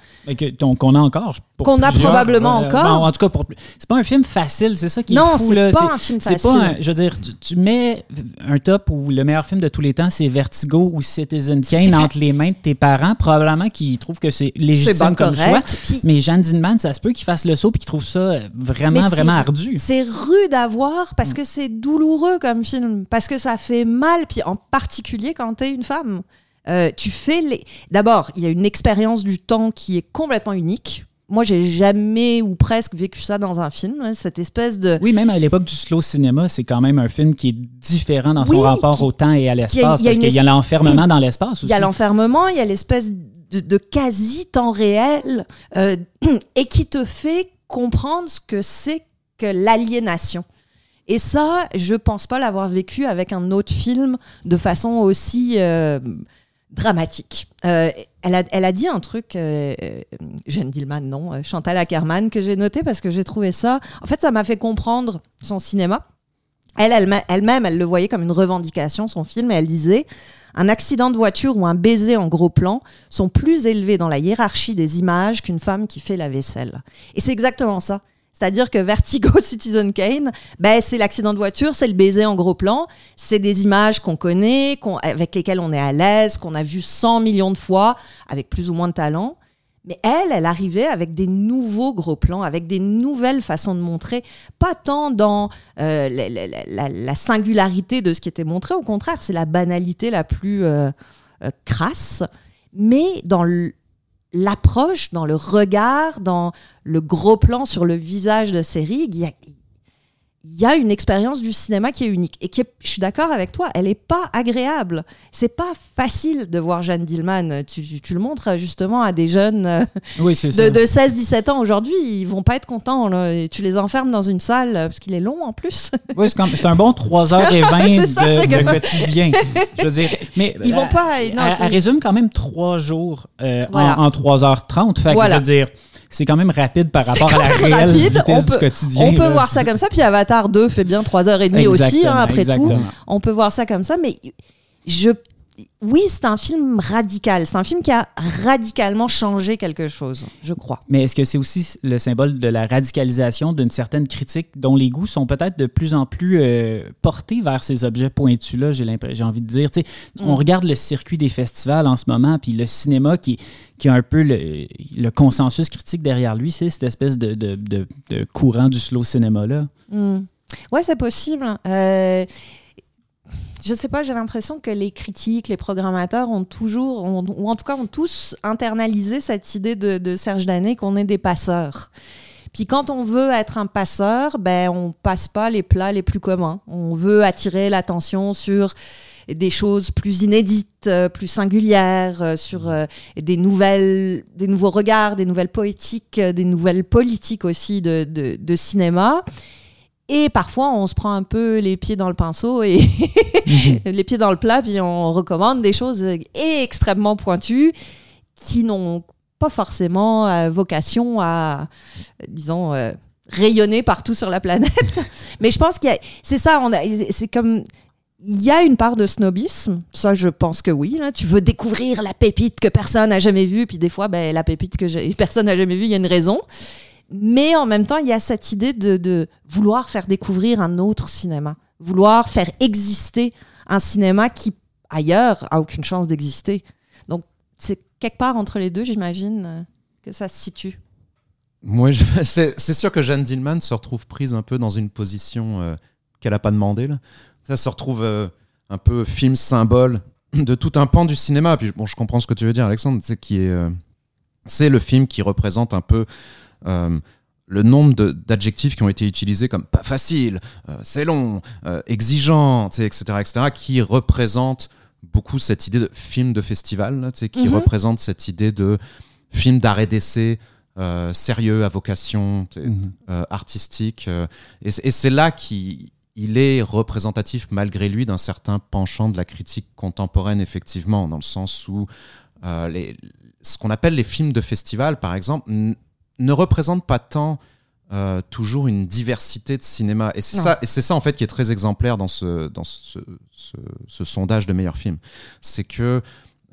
A: Qu'on a encore.
B: Qu'on a probablement encore.
A: en tout cas, c'est pas un film facile, c'est ça qui
B: est
A: fou.
B: Non, c'est pas un film facile. Pas
A: je veux dire, tu, mets un top où le meilleur film de tous les temps, c'est Vertigo ou Citizen Kane entre les mains de tes parents, probablement qu'ils trouvent que c'est légitime comme choix. Mais John Dillman, ça se peut qu'il fasse le saut et qu'il trouve ça vraiment, vraiment ardu.
B: C'est rude à voir parce que c'est douloureux comme film, parce que ça fait mal, puis en particulier quand t'es une femme. Euh, tu fais les. D'abord, il y a une expérience du temps qui est complètement unique. Moi, j'ai jamais ou presque vécu ça dans un film, hein, cette espèce de.
A: Oui, même à l'époque du slow cinéma, c'est quand même un film qui est différent dans son rapport au temps et à l'espace, parce qu'il y a l'enfermement dans l'espace aussi.
B: Il y a l'enfermement, il y a l'espèce de, quasi temps réel euh, et qui te fait comprendre ce que c'est que l'aliénation. Et ça, je pense pas l'avoir vécu avec un autre film de façon aussi euh, dramatique. Euh, elle, a, elle, a, dit un truc, euh, Jeanne Dillman, non, euh, Chantal Ackerman, que j'ai noté parce que j'ai trouvé ça. En fait, ça m'a fait comprendre son cinéma. Elle, elle-même, elle, le voyait comme une revendication, son film, et elle disait Un accident de voiture ou un baiser en gros plan sont plus élevés dans la hiérarchie des images qu'une femme qui fait la vaisselle. Et c'est exactement ça. C'est-à-dire que Vertigo Citizen Kane, ben, c'est l'accident de voiture, c'est le baiser en gros plan, c'est des images qu'on connaît, avec lesquelles on est à l'aise, qu'on a vu 100 millions de fois, avec plus ou moins de talent. Mais elle, elle arrivait avec des nouveaux gros plans, avec des nouvelles façons de montrer, pas tant dans euh, la, singularité de ce qui était montré, au contraire, c'est la banalité la plus euh, euh, crasse, mais dans le, l'approche, dans le regard, dans le gros plan sur le visage de Sérig, il y a, il y a une expérience du cinéma qui est unique et qui je suis d'accord avec toi, elle est pas agréable. C'est pas facile de voir Jeanne Dillman. Tu, tu, le montres justement à des jeunes euh, de, de 16-17 ans aujourd'hui, ils vont pas être contents. Et tu les enfermes dans une salle parce qu'il est long en plus.
A: Oui, c'est un bon 3h20 de, quotidien. Je veux dire, mais
B: ils vont pas.
A: elle, résume quand même trois jours euh, en, 3h30. Fait je veux dire c'est quand même rapide par rapport à la réelle vitesse du quotidien.
B: On peut voir ça comme ça, puis Avatar 2 fait bien 3h30 aussi, hein, après tout. On peut voir ça comme ça, mais je oui, c'est un film radical. C'est un film qui a radicalement changé quelque chose, je crois.
A: Mais est-ce que c'est aussi le symbole de la radicalisation d'une certaine critique dont les goûts sont peut-être de plus en plus euh, portés vers ces objets pointus-là, j'ai, j'ai envie de dire. On mm. regarde le circuit des festivals en ce moment, puis le cinéma qui, qui a un peu le, consensus critique derrière lui, c'est cette espèce de, de, courant du slow cinéma-là.
B: Mm. Ouais, c'est possible. Euh, je sais pas, j'ai l'impression que les critiques, les programmateurs ont toujours, ou en tout cas ont tous internalisé cette idée de, Serge Danet qu'on est des passeurs. Puis quand on veut être un passeur, ben on passe pas les plats les plus communs. On veut attirer l'attention sur des choses plus inédites, euh, plus singulières, euh, sur euh, des nouvelles, des nouveaux regards, des nouvelles poétiques, des nouvelles politiques aussi de, de cinéma. Et parfois, on se prend un peu les pieds dans le pinceau et mhm. les pieds dans le plat, puis on recommande des choses extrêmement pointues qui n'ont pas forcément euh, vocation à, disons, euh, rayonner partout sur la planète. Mais je pense qu'il c'est ça, c'est comme il y a une part de snobisme, ça je pense que oui. Là. Tu veux découvrir la pépite que personne n'a jamais vue, puis des fois, ben, la pépite que personne n'a jamais vue, il y a une raison. Mais en même temps, il y a cette idée de, vouloir faire découvrir un autre cinéma, vouloir faire exister un cinéma qui, ailleurs, a aucune chance d'exister. Donc, c'est quelque part entre les deux, j'imagine, euh, que ça se situe.
C: Moi, c'est sûr que Jeanne Dillman se retrouve prise un peu dans une position euh, qu'elle n'a pas demandé. Là. Ça se retrouve euh, un peu film symbole de tout un pan du cinéma. Puis bon, je comprends ce que tu veux dire, Alexandre. C'est c'est le film qui représente un peu le nombre d'adjectifs qui ont été utilisés comme pas facile, euh, c'est long, euh, exigeant, etc., etc., qui représentent beaucoup cette idée de film de festival, qui mhm. représente cette idée de film d'arrêt d'essai sérieux, à vocation mhm. artistique. et, c'est là qu'il est représentatif, malgré lui, d'un certain penchant de la critique contemporaine, effectivement, dans le sens où les, ce qu'on appelle les films de festival, par exemple, ne représente pas tant euh, toujours une diversité de cinéma. Et c'est ça, c'est ça en fait qui est très exemplaire dans ce, dans ce, ce, sondage de meilleurs films. C'est que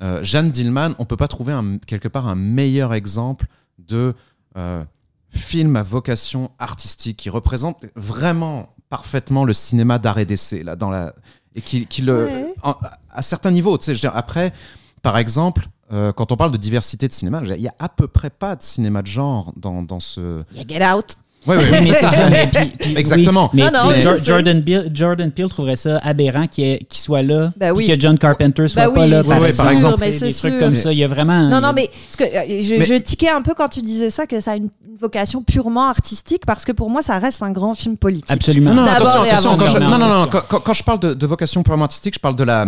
C: euh, Jeanne Dillman, on peut pas trouver un- quelque part un meilleur exemple de euh, film à vocation artistique qui représente vraiment parfaitement le cinéma d'art et d'essai là dans la et qui, qui le
B: Ouais.
C: en- à certains niveaux. Tu sais, après, par exemple. Euh, quand on parle de diversité de cinéma, il y a à peu près pas de cinéma de genre dans, dans ce.
B: Yeah, get out.
C: Ouais, ouais,
A: Mais
C: ça.
A: ça, mais puis- puis-
C: Exactement.
A: oui, mais
B: Non.
A: Jordan, Peele, Jordan Peele trouverait ça aberrant qu'il soit là,
B: Ben oui.
A: que John Carpenter soit
B: Ben
A: pas
B: oui,
A: là.
C: ouais, par
A: exemple,
B: mais
A: des trucs comme ça. Il y a vraiment.
B: Non, non, mais, parce que, euh, je,
C: Mais-
B: je tiquais un peu quand tu disais ça, que ça a une, vocation purement artistique, parce que pour moi, ça reste un grand film politique.
A: Absolument.
C: Non, non, attention, attention. Quand je, non, non, non. Quand, quand- quand je parle de, de vocation purement artistique, je parle de la,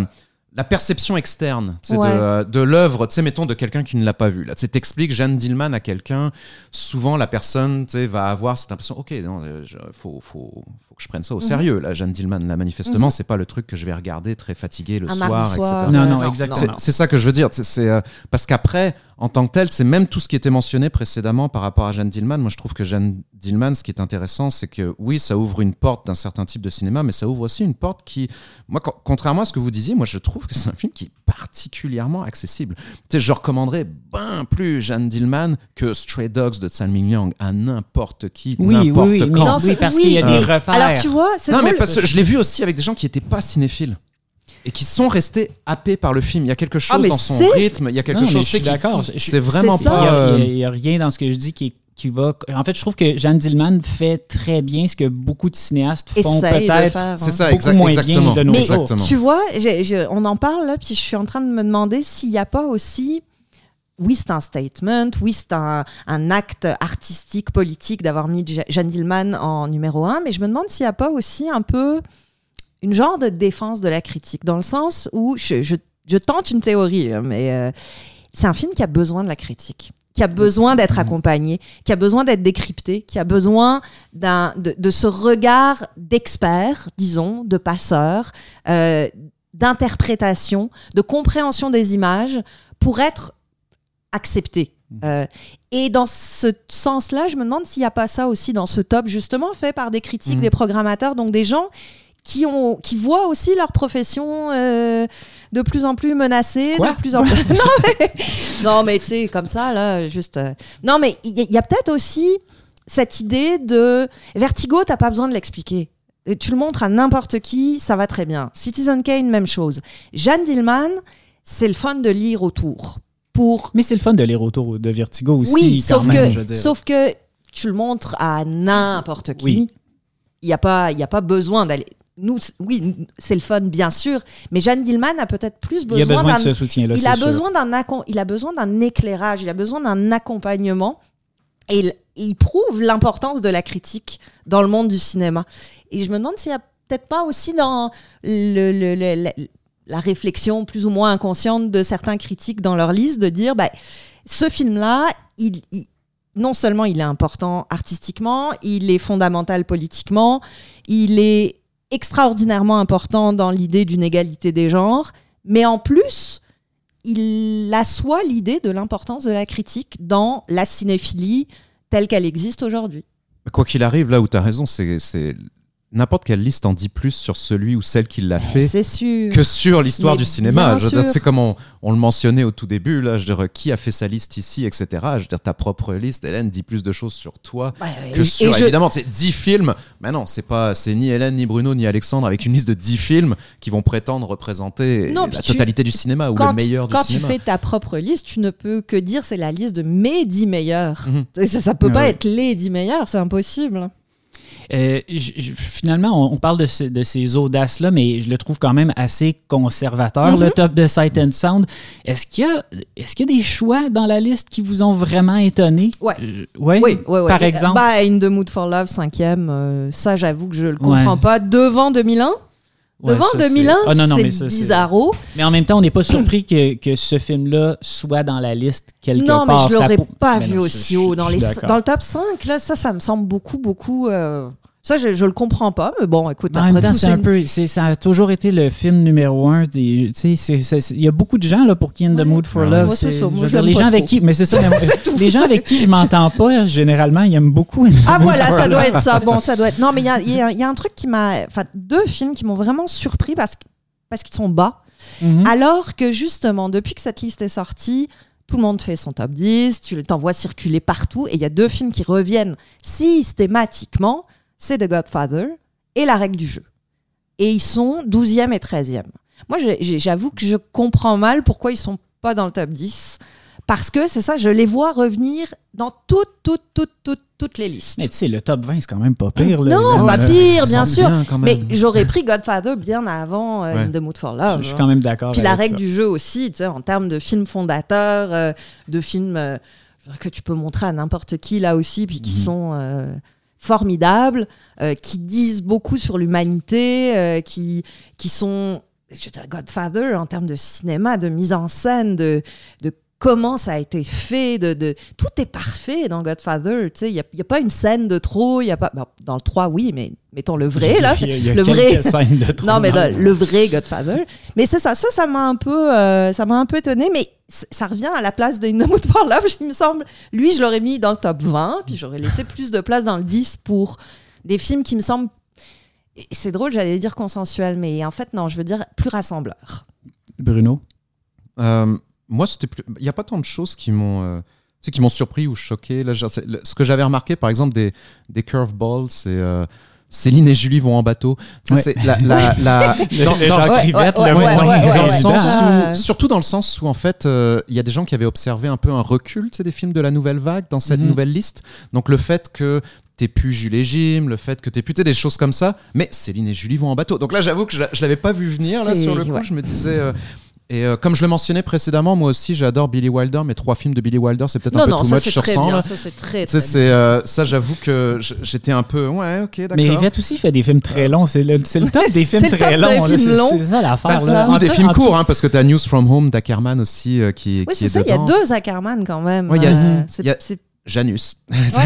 C: la perception externe
B: Ouais.
C: de, de l'œuvre, tu sais, mettons, de quelqu'un qui ne l'a pas vu. Là, tu sais, t'expliques Jeanne Dillman à quelqu'un, souvent la personne tu sais, va avoir cette impression, ok, non, euh, je- faut, faut, faut que je prenne ça au
B: Mhm.
C: sérieux. Là, Jeanne Dillman, là, manifestement, c'est pas le truc que je vais regarder très fatigué le soir, etc.
A: Non,
B: Euh,
A: non,
B: non,
A: exactement.
C: C'est ça que je veux dire. C'est- C'est euh, parce qu'après, en tant que tel, c'est même tout ce qui était mentionné précédemment par rapport à Jeanne Dillman. Moi, je trouve que Jeanne Dillman, ce qui est intéressant, c'est que oui, ça ouvre une porte d'un certain type de cinéma, mais ça ouvre aussi une porte qui, moi, co- contrairement à ce que vous disiez, moi, je trouve que c'est un film qui est particulièrement accessible. Tu sais, je recommanderais bien plus Jeanne Dillman que Stray Dogs de Tsang Ming Liang à n'importe qui,
A: Oui, oui,
C: n'importe
A: oui, mais
C: quand.
B: Non,
A: oui,
B: c'est-
A: parce
B: oui,
A: qu'il y a des repères.
B: Alors, tu vois, c'est
C: Non, mais parce que je l'ai vu aussi avec des gens qui n'étaient pas cinéphiles et qui sont restés happés par le film. Il y a quelque chose
B: Ah, mais
C: dans son rythme, il y a quelque
A: Non,
C: chose.
A: je suis d'accord. Je-
C: C'est vraiment pas.
A: Il
C: euh,
A: n'y a, rien dans ce que je dis qui, qui va. En fait, je trouve que Jeanne Dillman fait très bien ce que beaucoup de cinéastes font peut-être
B: faire,
C: C'est
B: hein.
C: ça, exact-
A: moins
C: exactement.
A: bien de nos
B: Mais
A: jours.
C: Exactement.
B: tu vois, on en parle là, puis je suis en train de me demander s'il n'y a pas aussi. Oui, c'est un statement, oui, c'est un, un acte artistique, politique d'avoir mis Jeanne Dillman en numéro un, mais je me demande s'il n'y a pas aussi un peu une genre de défense de la critique, dans le sens où je, je- je tente une théorie, là, mais euh, c'est un film qui a besoin de la critique, qui a besoin d'être
C: Mhm.
B: accompagné, qui a besoin d'être décrypté, qui a besoin d'un, de, de ce regard d'expert, disons, de passeur, euh, d'interprétation, de compréhension des images pour être accepté.
A: Mhm.
B: Euh, et dans ce sens-là, je me demande s'il n'y a pas ça aussi dans ce top, justement fait par des critiques, des programmateurs, donc des gens qui, ont, qui voient aussi leur profession euh, de plus en plus menacée,
A: Quoi?
B: de plus en plus... non, mais, non, mais tu sais, comme ça, là, juste... euh, Non, mais il y, a- il y a peut-être aussi cette idée de... Vertigo, t'as pas besoin de l'expliquer. Et tu le montres à n'importe qui, ça va très bien. Citizen Kane, même chose. Jeanne Dillman, c'est le fun de lire autour. Pour
A: Mais c'est le fun de lire autour de Vertigo aussi,
B: oui,
A: quand
B: sauf,
A: même,
B: que,
A: je veux dire.
B: sauf que tu le montres à n'importe qui.
A: Oui.
B: Il n'y a, pas- il y a pas besoin d'aller. Nous, oui, c'est le fun, bien sûr, mais Jeanne Dillman a peut-être plus
A: il y a
B: besoin, d'un. Il
A: c'est
B: a,
A: sûr.
B: besoin d'un accom- il a besoin d'un éclairage, il a besoin d'un accompagnement. Et il, prouve l'importance de la critique dans le monde du cinéma. Et je me demande s'il n'y a peut-être pas aussi dans le, le- le- la, la réflexion plus ou moins inconsciente de certains critiques dans leur liste de dire bah, ce film-là, il, il- non seulement il est important artistiquement, il est fondamental politiquement, il est extraordinairement important dans l'idée d'une égalité des genres, mais en plus, il assoit l'idée de l'importance de la critique dans la cinéphilie telle qu'elle existe aujourd'hui.
C: Quoi qu'il arrive, là où tu as raison, c'est n'importe quelle liste en dit plus sur celui ou celle qui l'a fait
B: C'est sûr.
C: que sur l'histoire du cinéma. C'est comme on, on le mentionnait au tout début, là, je veux dire, qui a fait sa liste ici, etc. Je veux dire, ta propre liste, Hélène, dit plus de choses sur toi
B: Ouais,
C: que
B: et-
C: sur,
B: et je-
C: évidemment, c'est 10 films. Mais non, c'est pas, c'est ni Hélène, ni Bruno, ni Alexandre avec une liste de 10 films qui vont prétendre représenter
B: Non,
C: la
B: tu-
C: totalité du cinéma ou
B: quand,
C: le meilleur du
B: quand tu
C: cinéma.
B: fais ta propre liste, tu ne peux que dire c'est la liste de mes 10 meilleurs.
C: Mhm.
B: Ça, ça peut
A: Ah
B: pas
A: ouais.
B: être les 10 meilleurs, c'est impossible.
A: Euh, finalement, on, on parle de, ce- de ces audaces-là, mais je le trouve quand même assez conservateur, le top de Sight and Sound. Est-ce qu'il y, a- est-ce qu'il y a des choix dans la liste qui vous ont vraiment étonné?
B: Ouais.
A: Euh, ouais?
B: Oui, ouais, ouais.
A: Par exemple?
B: Bah, In the Mood for Love, cinquième, euh, ça j'avoue que je le comprends
A: Ouais.
B: pas. Devant 2001
A: Ouais,
B: Devant
A: ça, c'est-
B: 2001,
A: Ah, non, non, mais ça,
B: c'est
A: c'est-
B: bizarro.
A: Mais en même temps, on n'est pas surpris que, que ce film-là soit dans la liste quelque
B: Non, mais
A: part.
B: je l'aurais pas
A: Mais
B: vu aussi haut. Dans, les, dans le top 5, là, ça, ça me semble beaucoup, beaucoup. euh, Ça, je, je le comprends pas, mais bon, écoute,
A: En même
B: après
A: temps, c'est un
B: une-
A: peu, c'est- ça a toujours été le film numéro un. Des, tu sais, c'est- c'est- c'est- il y a beaucoup de gens là pour qui In the
B: Ouais.
A: Mood for. Love.
B: Moi, c'est
A: c'est-
B: ça. Moi,
A: je veux
B: je
A: dire, les gens avec
B: trop.
A: qui, mais c'est ça. mais- les gens avec qui je m'entends pas, généralement, ils aiment beaucoup. In the
B: Ah
A: Mood
B: voilà,
A: for
B: ça
A: Love.
B: doit être ça. Bon, ça doit être. Non, mais il y a, il y a- y a un truc qui m'a. Enfin, deux films qui m'ont vraiment surpris parce, parce qu'ils sont bas.
A: Mhm.
B: Alors que justement, depuis que cette liste est sortie, tout le monde fait son top 10, tu t'envoies circuler partout, et il y a deux films qui reviennent systématiquement, c'est The Godfather et La règle du jeu. Et ils sont 12e et 13e. Moi, j'avoue que je comprends mal pourquoi ils sont pas dans le top 10. Parce que c'est ça, je les vois revenir dans toutes, toutes, toutes, toutes, toutes les listes.
A: Mais tu sais, le top 20, c'est quand même pas pire. là.
B: Non, c'est pas pire, bien sûr.
C: bien,
B: Mais j'aurais pris Godfather bien avant euh,
C: Ouais.
B: The Mood for
A: Je,
B: Love.
A: je suis
B: hein.
A: quand même d'accord.
B: Puis la règle
A: ça.
B: du jeu aussi, tu sais, en termes de films fondateurs, euh, de films euh, que tu peux montrer à n'importe qui là aussi, puis qui
A: Mhm.
B: sont euh, formidables, euh, qui disent beaucoup sur l'humanité, euh, qui, qui sont, je dirais, Godfather en termes de cinéma, de mise en scène, de, de comment ça a été fait, de, de tout est parfait dans Godfather, tu sais, il n'y a, a pas une scène de trop, il y a pas, bon, dans le 3 oui, mais mettons le vrai là,
A: Il y a, il y a
B: le
A: quelques
B: vrai.
A: scènes de trop
B: non, mais le, vrai Godfather. Mais c'est ça, ça, ça m'a un peu, euh, ça m'a un peu étonné, mais ça revient à la place de In the Mood for Love, il me semble. Lui, je l'aurais mis dans le top 20, puis j'aurais laissé plus de place dans le 10 pour des films qui me semblent. C'est drôle, j'allais dire consensuels, mais en fait, non, je veux dire plus rassembleurs.
A: Bruno?
C: Euh, moi, c'était plus. Il n'y a pas tant de choses qui m'ont. euh, tu sais, qui m'ont surpris ou choqué. Là, ce que j'avais remarqué, par exemple, des, des curveballs, c'est euh, Céline et Julie vont en bateau. Tu sais,
A: Ouais.
C: c'est la, dans-
A: le
C: sens où, surtout dans le sens où en fait euh, il y a des gens qui avaient observé un peu un recul tu sais, des films de la nouvelle vague dans cette
A: Mhm.
C: nouvelle liste donc le fait que t'es plus Jules et Jim le fait que t'es plus des choses comme ça mais Céline et Julie vont en bateau donc là j'avoue que je, je l'avais pas vu venir là sur le coup
B: ouais.
C: je me disais euh, et euh, comme je le mentionnais précédemment moi aussi j'adore Billy Wilder mes trois films de Billy Wilder c'est peut-être un peu
B: non,
C: too
B: ça
C: much
B: c'est
C: sur
B: très
C: 100
B: bien.
C: là.
B: Ça c'est très,
C: Tu sais,
B: très
C: c'est euh, ça j'avoue que j'étais un peu ouais ok d'accord
A: Mais Rivette aussi fait des films très longs. C'est le, c'est le top des films
B: C'est le
A: très
B: top des
A: longs. C'est
B: longs.
A: c'est ça l'affaire.
B: C'est
A: là.
C: des films courts hein, parce que t'as News from Home d'Ackerman aussi euh, qui,
B: Oui,
C: qui
B: c'est
C: est
B: ça, il y a deux Ackerman quand même.
C: Ouais, il y a-
B: Euh,
C: y a- Janus.
B: ça,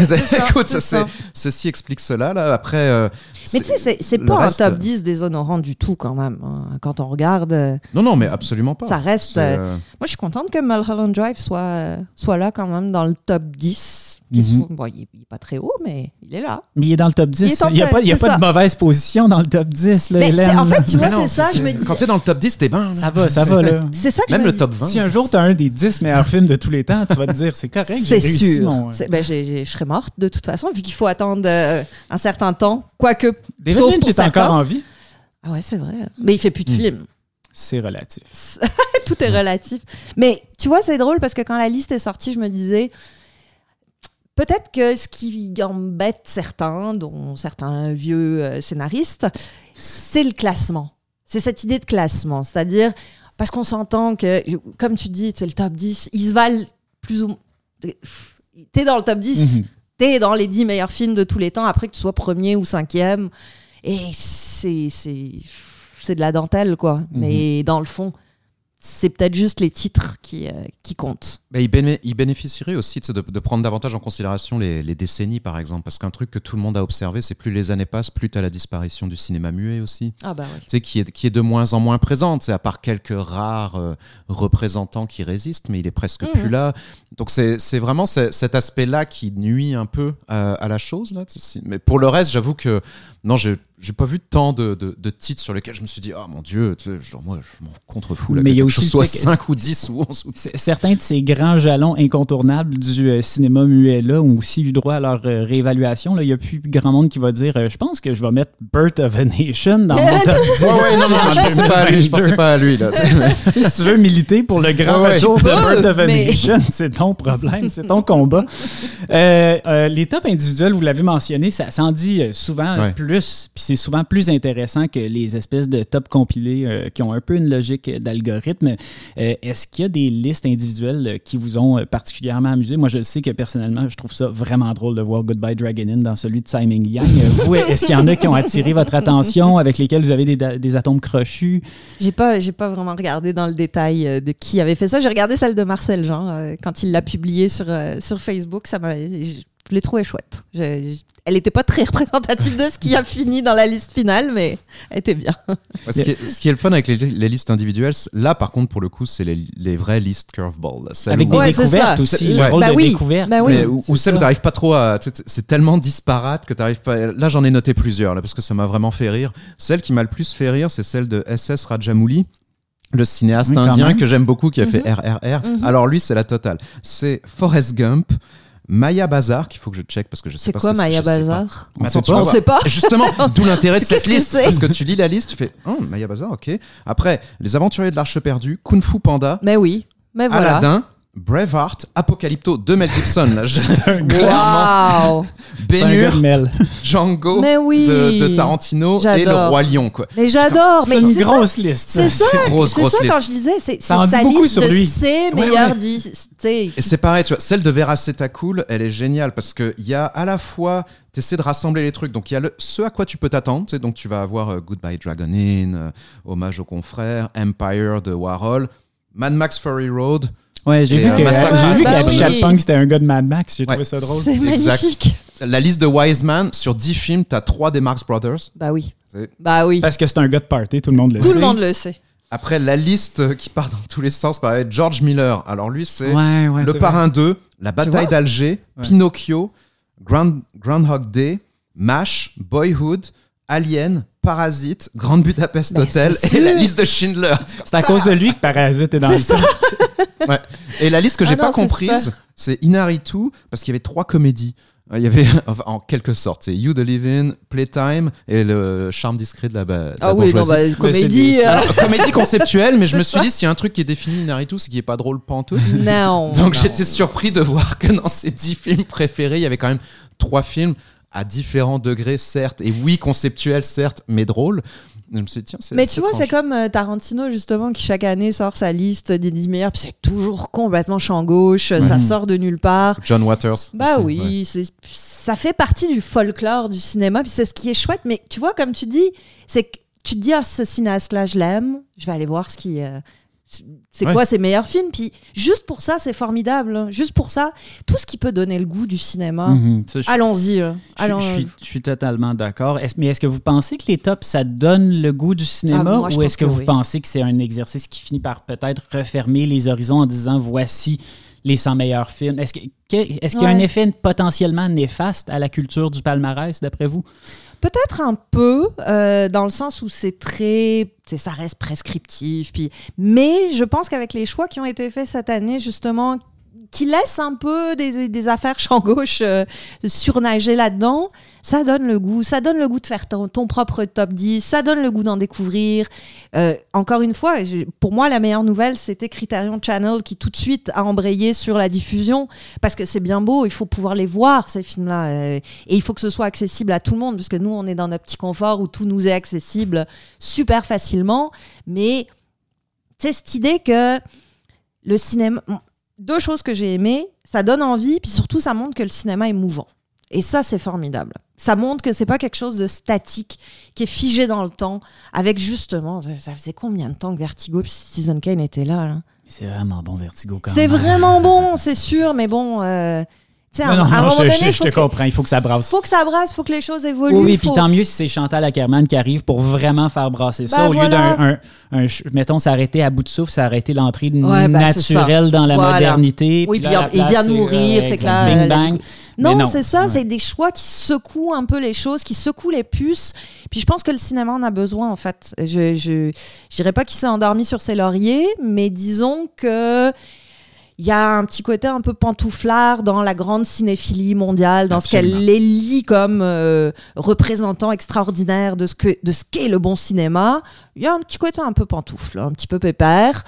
C: Écoute, ça,
B: ça.
C: ceci explique cela. Là. Après, euh,
B: Mais tu sais, c'est- pas
C: reste,
B: un
C: euh,
B: top 10 déshonorant du tout quand même. hein. Quand on regarde, euh,
C: Non, non, mais absolument pas.
B: ça reste. Euh,
C: euh,
B: Moi, je suis contente que Mulholland Drive soit, euh, soit là quand même dans le top 10. Qui est
A: Mhm.
B: bon, il, est, il est pas très haut, mais il est là.
A: Mais il est dans le top 10.
B: Il
A: n'y a pas, il y a pas de mauvaise position dans le top 10. Là,
B: Mais
A: Hélène,
B: en fait, tu vois, c'est ça, je me dis.
C: Quand t'es dans le top 10, t'es bien.
A: Ça va, ça va.
B: C'est ça que
C: Même
B: je me
C: le top 20.
A: Si un jour tu as un des 10 meilleurs films de tous les temps, tu vas te dire c'est correct, j'ai
B: C'est
A: réussi
B: sûr. Ben, je serais morte de toute façon, vu qu'il faut attendre euh, un certain temps. Quoique.
A: David
B: sauf pour certains.
A: encore en vie.
B: Ah ouais, c'est vrai. Mais il fait plus de
C: Mm.
B: films.
A: C'est relatif.
B: Tout est relatif. Mais tu vois, c'est drôle parce que quand la liste est sortie, je me disais. Peut-être que ce qui embête certains, dont certains vieux euh, scénaristes, c'est le classement. C'est cette idée de classement. C'est-à-dire, parce qu'on s'entend que, comme tu dis, c'est le top 10, ils se valent plus ou moins. T'es dans le top 10,
A: Mhm.
B: t'es dans les 10 meilleurs films de tous les temps, après que tu sois premier ou cinquième. Et c'est, c'est, c'est de la dentelle, quoi. Mais dans le fond, c'est peut-être juste les titres qui, euh, qui comptent.
C: Bah, il, béné- il bénéficierait aussi tu de, de prendre davantage en considération les, les décennies, par exemple. Parce qu'un truc que tout le monde a observé, c'est plus les années passent, plus t'as la disparition du cinéma muet aussi.
B: Ah bah oui.
C: Tu qui est, qui est de moins en moins présente, c'est à part quelques rares euh, représentants qui résistent, mais il est presque
B: Mhm.
C: plus là. Donc c'est vraiment ce- cet aspect-là qui nuit un peu à, à la chose. Là. Mais pour le reste, j'avoue que non, j'ai j'ai pas vu tant de, de- de titres sur lesquels je me suis dit, ah mon dieu, tu sais, genre moi je m'en contrefous. Là,
A: Mais il y a
C: que
A: aussi le
C: soit
A: fait que-
C: 5 ou 10 ou 11 ou
A: C- Certains de ces grands jalons incontournables du euh, cinéma muet-là ont aussi eu droit à leur euh, réévaluation. Là. Il n'y a plus grand monde qui va dire euh, Je pense que je vais mettre Birth of a Nation dans mon top 10.
C: Ouais, ouais, non, non, je pensais pas à lui, je pensais pas à lui. Là,
A: si tu veux militer pour le grand
C: Ouais,
A: retour de Birth of a
B: mais-
A: Nation, c'est ton problème, c'est ton combat. Euh, euh, les tops individuels, vous l'avez mentionné, ça, ça en dit souvent
C: Ouais.
A: Plus, puis c'est souvent plus intéressant que les espèces de tops compilés euh, qui ont un peu une logique d'algorithme. Euh, Est-ce qu'il y a des listes individuelles euh, qui vous ont particulièrement amusé? Moi, je sais que personnellement, je trouve ça vraiment drôle de voir Goodbye Dragon Inn dans celui de Simon Yang. Vous, est-ce qu'il y en a qui ont attiré votre attention, avec lesquels vous avez des, atomes crochus?
B: J'ai pas, j'ai pas vraiment regardé dans le détail de qui avait fait ça. J'ai regardé celle de Marcel Jean quand il l'a publiée sur, sur Facebook. Ça m'a, je l'ai trouvé chouette. Je- je- elle n'était pas très représentative de ce qui a fini dans la liste finale, mais elle était bien.
C: ce, qui est, ce qui est le fun avec les, les listes individuelles, là par contre, pour le coup, c'est les, les vraies listes curveball. Celles
A: Avec
C: où-
A: des
B: Ouais, c'est
A: découvertes
B: ça.
A: aussi,
C: ouais.
A: rôle
B: Bah
A: de
B: oui.
A: découverte.
B: Bah oui.
C: Mais où,
A: c'est
C: où celles
A: ça.
C: où t'arrives pas trop à. C'est tellement disparate que t'arrives pas. Là, j'en ai noté plusieurs, là, parce que ça m'a vraiment fait rire. Celle qui m'a le plus fait rire, c'est celle de SS Rajamouli. le cinéaste
A: Oui,
C: indien
A: même.
C: que j'aime beaucoup qui a fait
B: Mhm.
C: RRR.
B: Mhm.
C: Alors lui, c'est la totale. C'est Forrest Gump, Maya Bazar, qu'il faut que je check parce que je sais
B: C'est
C: pas
B: quoi
C: ce que
B: Maya
C: je sais pas.
B: Bazar
C: On
A: On
C: sait pas.
B: On sait pas.
C: Justement, d'où l'intérêt de cette liste.
B: c'est
C: Parce que tu lis la liste, tu fais Oh, Maya Bazar, ok. Après, Les Aventuriers de l'Arche perdue, Kung Fu Panda,
B: Mais oui. Mais voilà.
C: Aladdin, Braveheart, Apocalypto de Mel Gibson, là, Ben-Hur,
A: de Mel.
C: Django
B: Mais oui.
C: de, de Tarantino et Le. Roi Lion, quoi.
B: Mais j'adore. Mais
A: C'est une
B: c'est ça.
A: grosse liste.
B: C'est ça.
C: Grosse,
B: C'est
C: grosse
B: ça
C: liste.
B: quand je disais, c'est sa
A: beaucoup
B: liste
A: sur
B: de
A: lui.
B: ses
C: Ouais,
B: meilleurs
C: ouais.
B: sais.
C: Et c'est pareil, tu vois, celle de Vera Cool, elle est géniale parce qu'il y a à la fois, tu essaies de rassembler les trucs, donc il y a le, ce à quoi tu peux t'attendre, donc tu vas avoir euh, Goodbye Dragon Inn, euh, Hommage aux confrères, Empire de Warhol, Mad Max Fury Road,
A: Ouais, j'ai vu
C: euh,
A: que,
C: Massacre
A: j'ai vu
B: Bah
A: qu'Happy
B: oui.
A: Chatpunk, c'était un gars de Mad Max. J'ai
C: Ouais.
A: trouvé ça drôle.
B: C'est
C: Exact.
B: magnifique.
C: la liste de Wiseman, sur 10 films, tu as 3 des Marx Brothers.
B: Bah oui.
C: C'est-
B: Bah oui.
A: Parce que c'est un gars de party, tout le monde le
B: Tout
A: sait.
B: le monde le sait.
C: Après, la liste qui part dans tous les sens, pareil, George Miller. Alors lui, c'est
A: Ouais, ouais,
C: Le
A: c'est
C: Parrain 2, La Bataille d'Alger,
A: Ouais.
C: Pinocchio, Grand, Groundhog Day, MASH, Boyhood, Alien, Parasite, Grande Budapest
B: Ben,
C: Hotel et la liste de Schindler.
A: C'est à cause de lui que Parasite est dans le
B: C'est ça.
C: Ouais. Et la liste que
B: Ah
C: j'ai pas comprise, c'est Inaritu, parce qu'il y avait trois comédies. Euh, Il y avait, enfin, en quelque sorte, c'est You the Live-In, Playtime et le charme discret de la, de la
B: Ah oui, non, bah, comédie. euh,
C: Alors, comédie conceptuelle, mais je me suis dit, s'il y a un truc qui est défini Inaritu, c'est qu'il est pas drôle pantoute.
B: Non.
C: Donc j'étais surpris de voir que dans ces dix films préférés, il y avait quand même trois films à différents degrés, certes, et oui, conceptuels, certes, mais drôles. Je me suis dit, tiens,
B: Mais tu vois, c'est comme euh, Tarantino, justement, qui chaque année sort sa liste des 10 meilleurs, puis c'est toujours complètement champ gauche, ça
A: Mhm.
B: sort de nulle part.
C: John Waters.
B: Bah
C: aussi,
B: oui,
C: ouais.
B: c'est ça fait partie du folklore du cinéma, puis c'est ce qui est chouette. Mais tu vois, comme tu dis, c'est que tu te dis, ah, ce cinéaste-là, je l'aime, je vais aller voir ce qui. euh, c'est
C: Ouais.
B: quoi ses meilleurs films? Puis juste pour ça, c'est formidable. hein. Juste pour ça, tout ce qui peut donner le goût du cinéma,
A: Mhm.
B: Allons-y. hein.
A: Je,
B: Allons-
A: je suis, je suis totalement d'accord. Est-ce- mais est-ce que vous pensez que les tops, ça donne le goût du cinéma?
B: Ah, moi,
A: ou est-ce que,
B: que
A: vous
B: oui.
A: pensez que c'est un exercice qui finit par peut-être refermer les horizons en disant voici les 100 meilleurs films? Est-ce qu'il y a un effet potentiellement néfaste à la culture du palmarès, d'après vous?
B: Peut-être un peu, euh, dans le sens où c'est très. Ça reste prescriptif. Puis, mais je pense qu'avec les choix qui ont été faits cette année, justement, qui laissent un peu des, affaires champ gauche euh, surnager là-dedans, ça donne le goût. Ça donne le goût de faire ton, propre top 10. Ça donne le goût d'en découvrir. Euh, encore une fois, pour moi, la meilleure nouvelle, c'était Criterion Channel qui tout de suite a embrayé sur la diffusion parce que c'est bien beau. Il faut pouvoir les voir, ces films-là. euh, et il faut que ce soit accessible à tout le monde, parce que nous, on est dans notre petit confort où tout nous est accessible super facilement. Mais, sais, cette idée que le cinéma. Deux choses que j'ai aimées, ça donne envie, puis surtout, ça montre que le cinéma est mouvant. Et ça, c'est formidable. Ça montre que c'est pas quelque chose de statique, qui est figé dans le temps, avec justement, ça, faisait combien de temps que Vertigo puis Citizen Kane étaient là, là?
A: C'est vraiment bon, Vertigo, quand
B: C'est
A: même.
B: vraiment bon, c'est sûr, mais bon, euh,
A: Non, non,
B: à un moment
A: je,
B: donné,
A: je-
B: il
A: te
B: que-
A: comprends. Il faut que ça brasse.
B: faut que ça brasse, faut que les choses évoluent.
A: Oui, oui, puis tant mieux si c'est Chantal Ackerman qui arrive pour vraiment faire brasser ça.
B: Ben
A: au lieu d'un, un- un mettons, s'arrêter à bout de souffle, s'arrêter l'entrée
B: Ouais, ben,
A: naturelle dans la
B: Voilà.
A: modernité.
B: Oui,
A: puis là,
B: il vient de mourir,
A: euh,
B: fait que là,
A: Bing
B: la-
A: bang.
B: Non,
A: non.
B: c'est ça,
A: Ouais.
B: c'est des choix qui secouent un peu les choses, qui secouent les puces. Puis je pense que le cinéma en a besoin, en fait. Je, je dirais pas qu'il s'est endormi sur ses lauriers, mais disons que. Il y a un petit côté un peu pantouflard dans la grande cinéphilie mondiale, dans ce qu'elle les lit comme euh, représentants extraordinaires de ce que de ce qu'est le bon cinéma. Il y a un petit côté un peu pantoufle, un petit peu pépère.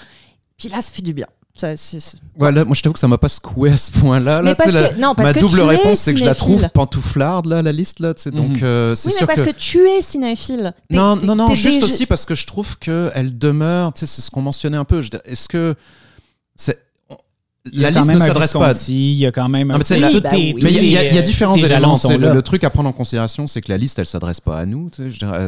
B: Puis là, ça fait du bien. Ça,
C: moi je t'avoue que ça m'a pas secoué à ce point-là.
B: Mais
C: Là, la-
B: que- non, parce
C: ma
B: que
C: double
B: tu
C: réponse, c'est que je la trouve pantouflarde, là, la liste, là. sais, Donc,
A: Mhm.
C: euh, c'est
B: Oui, mais
C: sûr
B: parce
C: que.
B: que... tu es cinéphile.
C: Non, non, non, juste
B: déjà-
C: aussi parce que je trouve qu'elle demeure, tu sais, c'est ce qu'on mentionnait un peu. Est-ce que.
A: a
C: La liste ne s'adresse pas
A: Il y a quand même un tout
C: la-
A: est-
B: bah oui.
C: il y, a- il y il y a différents éléments. le, le truc à prendre en considération, c'est que la liste, elle s'adresse pas à nous.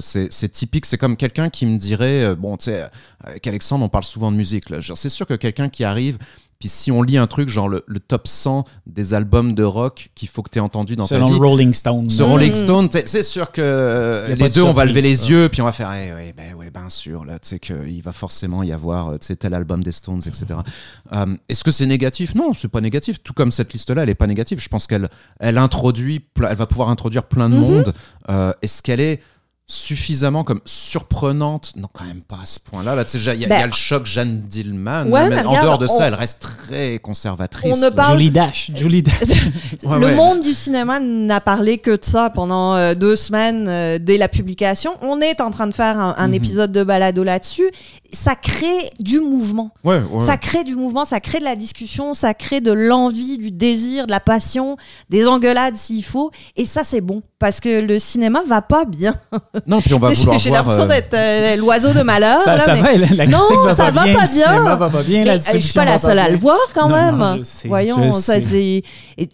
C: C'est typique. C'est comme quelqu'un qui me dirait, euh, bon, tu sais, avec Alexandre, on parle souvent de musique. C'est sûr que quelqu'un qui arrive, puis si on lit un truc genre le, le top 100 des albums de rock qu'il faut que tu aies entendu dans
A: Selon
C: ta vie.
A: le Rolling Stone.
C: Ce. Rolling Stone, t'sais, c'est sûr que les
A: de
C: deux, on va lever les
A: ça.
C: yeux, puis on va faire, eh, ouais, ben, ouais, bien sûr, là, tu sais qu'il va forcément y avoir, euh, tel album des Stones, etc. Euh, Est-ce que c'est négatif? Non, c'est pas négatif. Tout comme cette liste-là, elle est pas négative. Je pense qu'elle, elle introduit, elle va pouvoir introduire plein de
B: Mhm.
C: monde. Euh, Est-ce qu'elle est suffisamment comme surprenante. Non, quand même pas à ce point-là. Là, tu sais, il y, a- il y
B: Ben,
C: a le choc Jeanne Dillman.
B: Ouais,
C: mais
B: mais
C: en
B: regarde,
C: dehors de
B: on-
C: ça, elle reste très conservatrice.
B: On ne parle-
A: Julie Dash. Julie Dash.
C: Ouais,
B: le
C: ouais.
B: monde du cinéma n'a parlé que de ça pendant euh, deux semaines euh, dès la publication. On est en train de faire un, un
C: Mhm.
B: épisode de balado là-dessus. Ça crée du mouvement.
C: Ouais, ouais.
B: Ça crée du mouvement, ça crée de la discussion, ça crée de l'envie, du désir, de la passion, des engueulades s'il faut. Et ça, c'est bon parce que le cinéma va pas bien.
C: Non, puis on va
B: J'ai
C: vouloir
B: j'ai l'impression
C: euh,
B: d'être euh, l'oiseau de malheur.
A: Ça,
B: là,
A: ça
B: mais-
A: va, la, la
B: Non,
A: va
B: ça
A: pas
B: va
A: bien,
B: pas
A: le cinéma
B: bien.
A: va pas bien,
B: Mais,
A: la
B: euh, je suis pas la seule à
A: bien.
B: le voir quand
A: Non,
B: même.
A: non, je sais,
B: Voyons,
A: je
B: ça c'est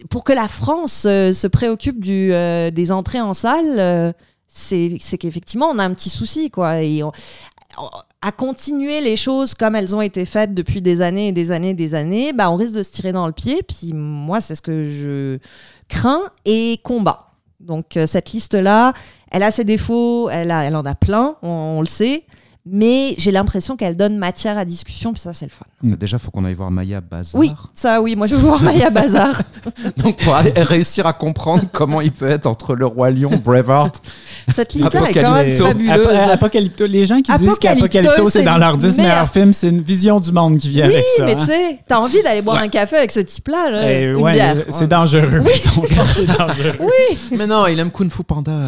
B: pour que la France euh, se préoccupe du euh, des entrées en salle, euh, c'est c'est qu'effectivement on a un petit souci quoi. Et on- à continuer les choses comme elles ont été faites depuis des années et des années et des années, bah on risque de se tirer dans le pied. Puis moi c'est ce que je crains et combat. Donc euh, cette liste là, elle a ses défauts, elle a, elle en a plein, on le sait. Mais j'ai l'impression qu'elle donne matière à discussion, puis ça, c'est le fun.
C: bah, Déjà, faut qu'on aille voir Maya Bazar.
B: Oui, ça, oui, moi je veux voir Maya Bazar.
C: Donc, pour réussir à comprendre comment il peut être entre le Roi Lion, Braveheart.
B: Cette liste-là est quand même fabuleuse.
A: Ap- Apocalypto. Les gens qui disent
B: Apocalypto,
A: qu'Apocalypto, c'est dans leurs 10
B: merde.
A: meilleurs films, c'est une vision du monde qui vient
B: Oui,
A: avec ça.
B: mais
A: hein.
B: tu sais, t'as envie d'aller boire un café avec ce type-là, là, une
A: ouais,
B: bière.
A: c'est dangereux. mettons. c'est dangereux.
C: Mais non, il aime Kung Fu Panda. là.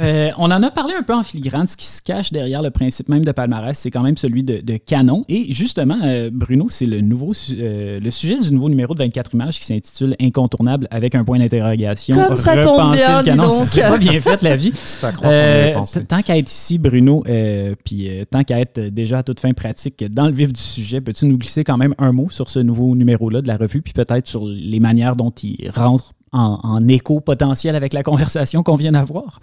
A: Euh, on en a parlé un peu en filigrane. Ce qui se cache derrière le principe même de palmarès, c'est quand même celui de, de canon. Et justement, euh, Bruno, c'est le nouveau euh, le sujet du nouveau numéro de 24 images qui s'intitule Incontournable avec un point d'interrogation.
B: Comme ça tombe bien,
A: le
B: dis
A: canon.
B: donc.
A: C'est pas bien fait la vie. Euh, tant qu'à être ici, Bruno, euh, puis euh, tant qu'à être déjà à toute fin pratique dans le vif du sujet, peux-tu nous glisser quand même un mot sur ce nouveau numéro-là de la revue, puis peut-être sur les manières dont il rentre en, en écho potentiel avec la conversation qu'on vient d'avoir?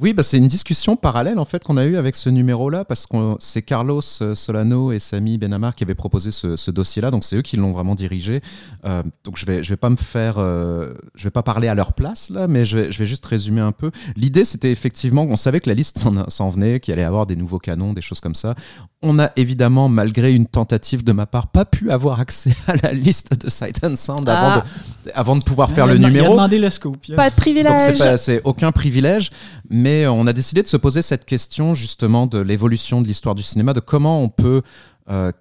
C: Oui, bah, c'est une discussion parallèle en fait qu'on a eue avec ce numéro-là parce que c'est Carlos euh, Solano et Samy Benamar qui avaient proposé ce, ce dossier-là, donc c'est eux qui l'ont vraiment dirigé. Euh, donc je vais je vais pas me faire, euh, je vais pas parler à leur place là, mais je vais, je vais juste résumer un peu. L'idée c'était effectivement, on savait que la liste s'en, venait, qu'il allait y avoir des nouveaux canons, des choses comme ça. On a évidemment, malgré une tentative de ma part, pas pu avoir accès à la liste de Sight and Sound avant,
B: Ah.
C: de, avant de pouvoir faire le
A: dem- Il a
C: numéro.
A: demandé le scoop. Il a-
B: Pas de
C: Donc
B: privilège.
C: c'est pas- c'est aucun privilège, mais on a décidé de se poser cette question justement de l'évolution de l'histoire du cinéma, de comment on peut euh,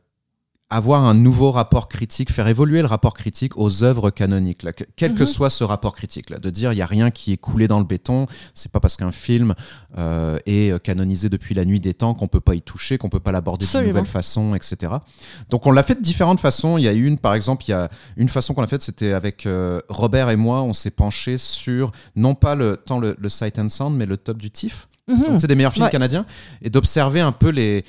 C: avoir un nouveau rapport critique, faire évoluer le rapport critique aux œuvres canoniques, là, que- quel que
B: Mhm.
C: soit ce rapport critique, là, de dire il y a rien qui est coulé dans le béton, c'est pas parce qu'un film euh, est euh, canonisé depuis la nuit des temps qu'on peut pas y toucher, qu'on peut pas l'aborder
B: Absolument.
C: nouvelle façon, etc. Donc on l'a fait de différentes façons. Il y a une, par exemple, il y a une façon qu'on l'a faite, c'était avec euh, Robert et moi, on s'est penché sur non pas le tant le, le Sight and Sound, mais le top du TIFF,
B: Mhm.
C: c'est des meilleurs films
B: Ouais.
C: canadiens, et d'observer un peu les-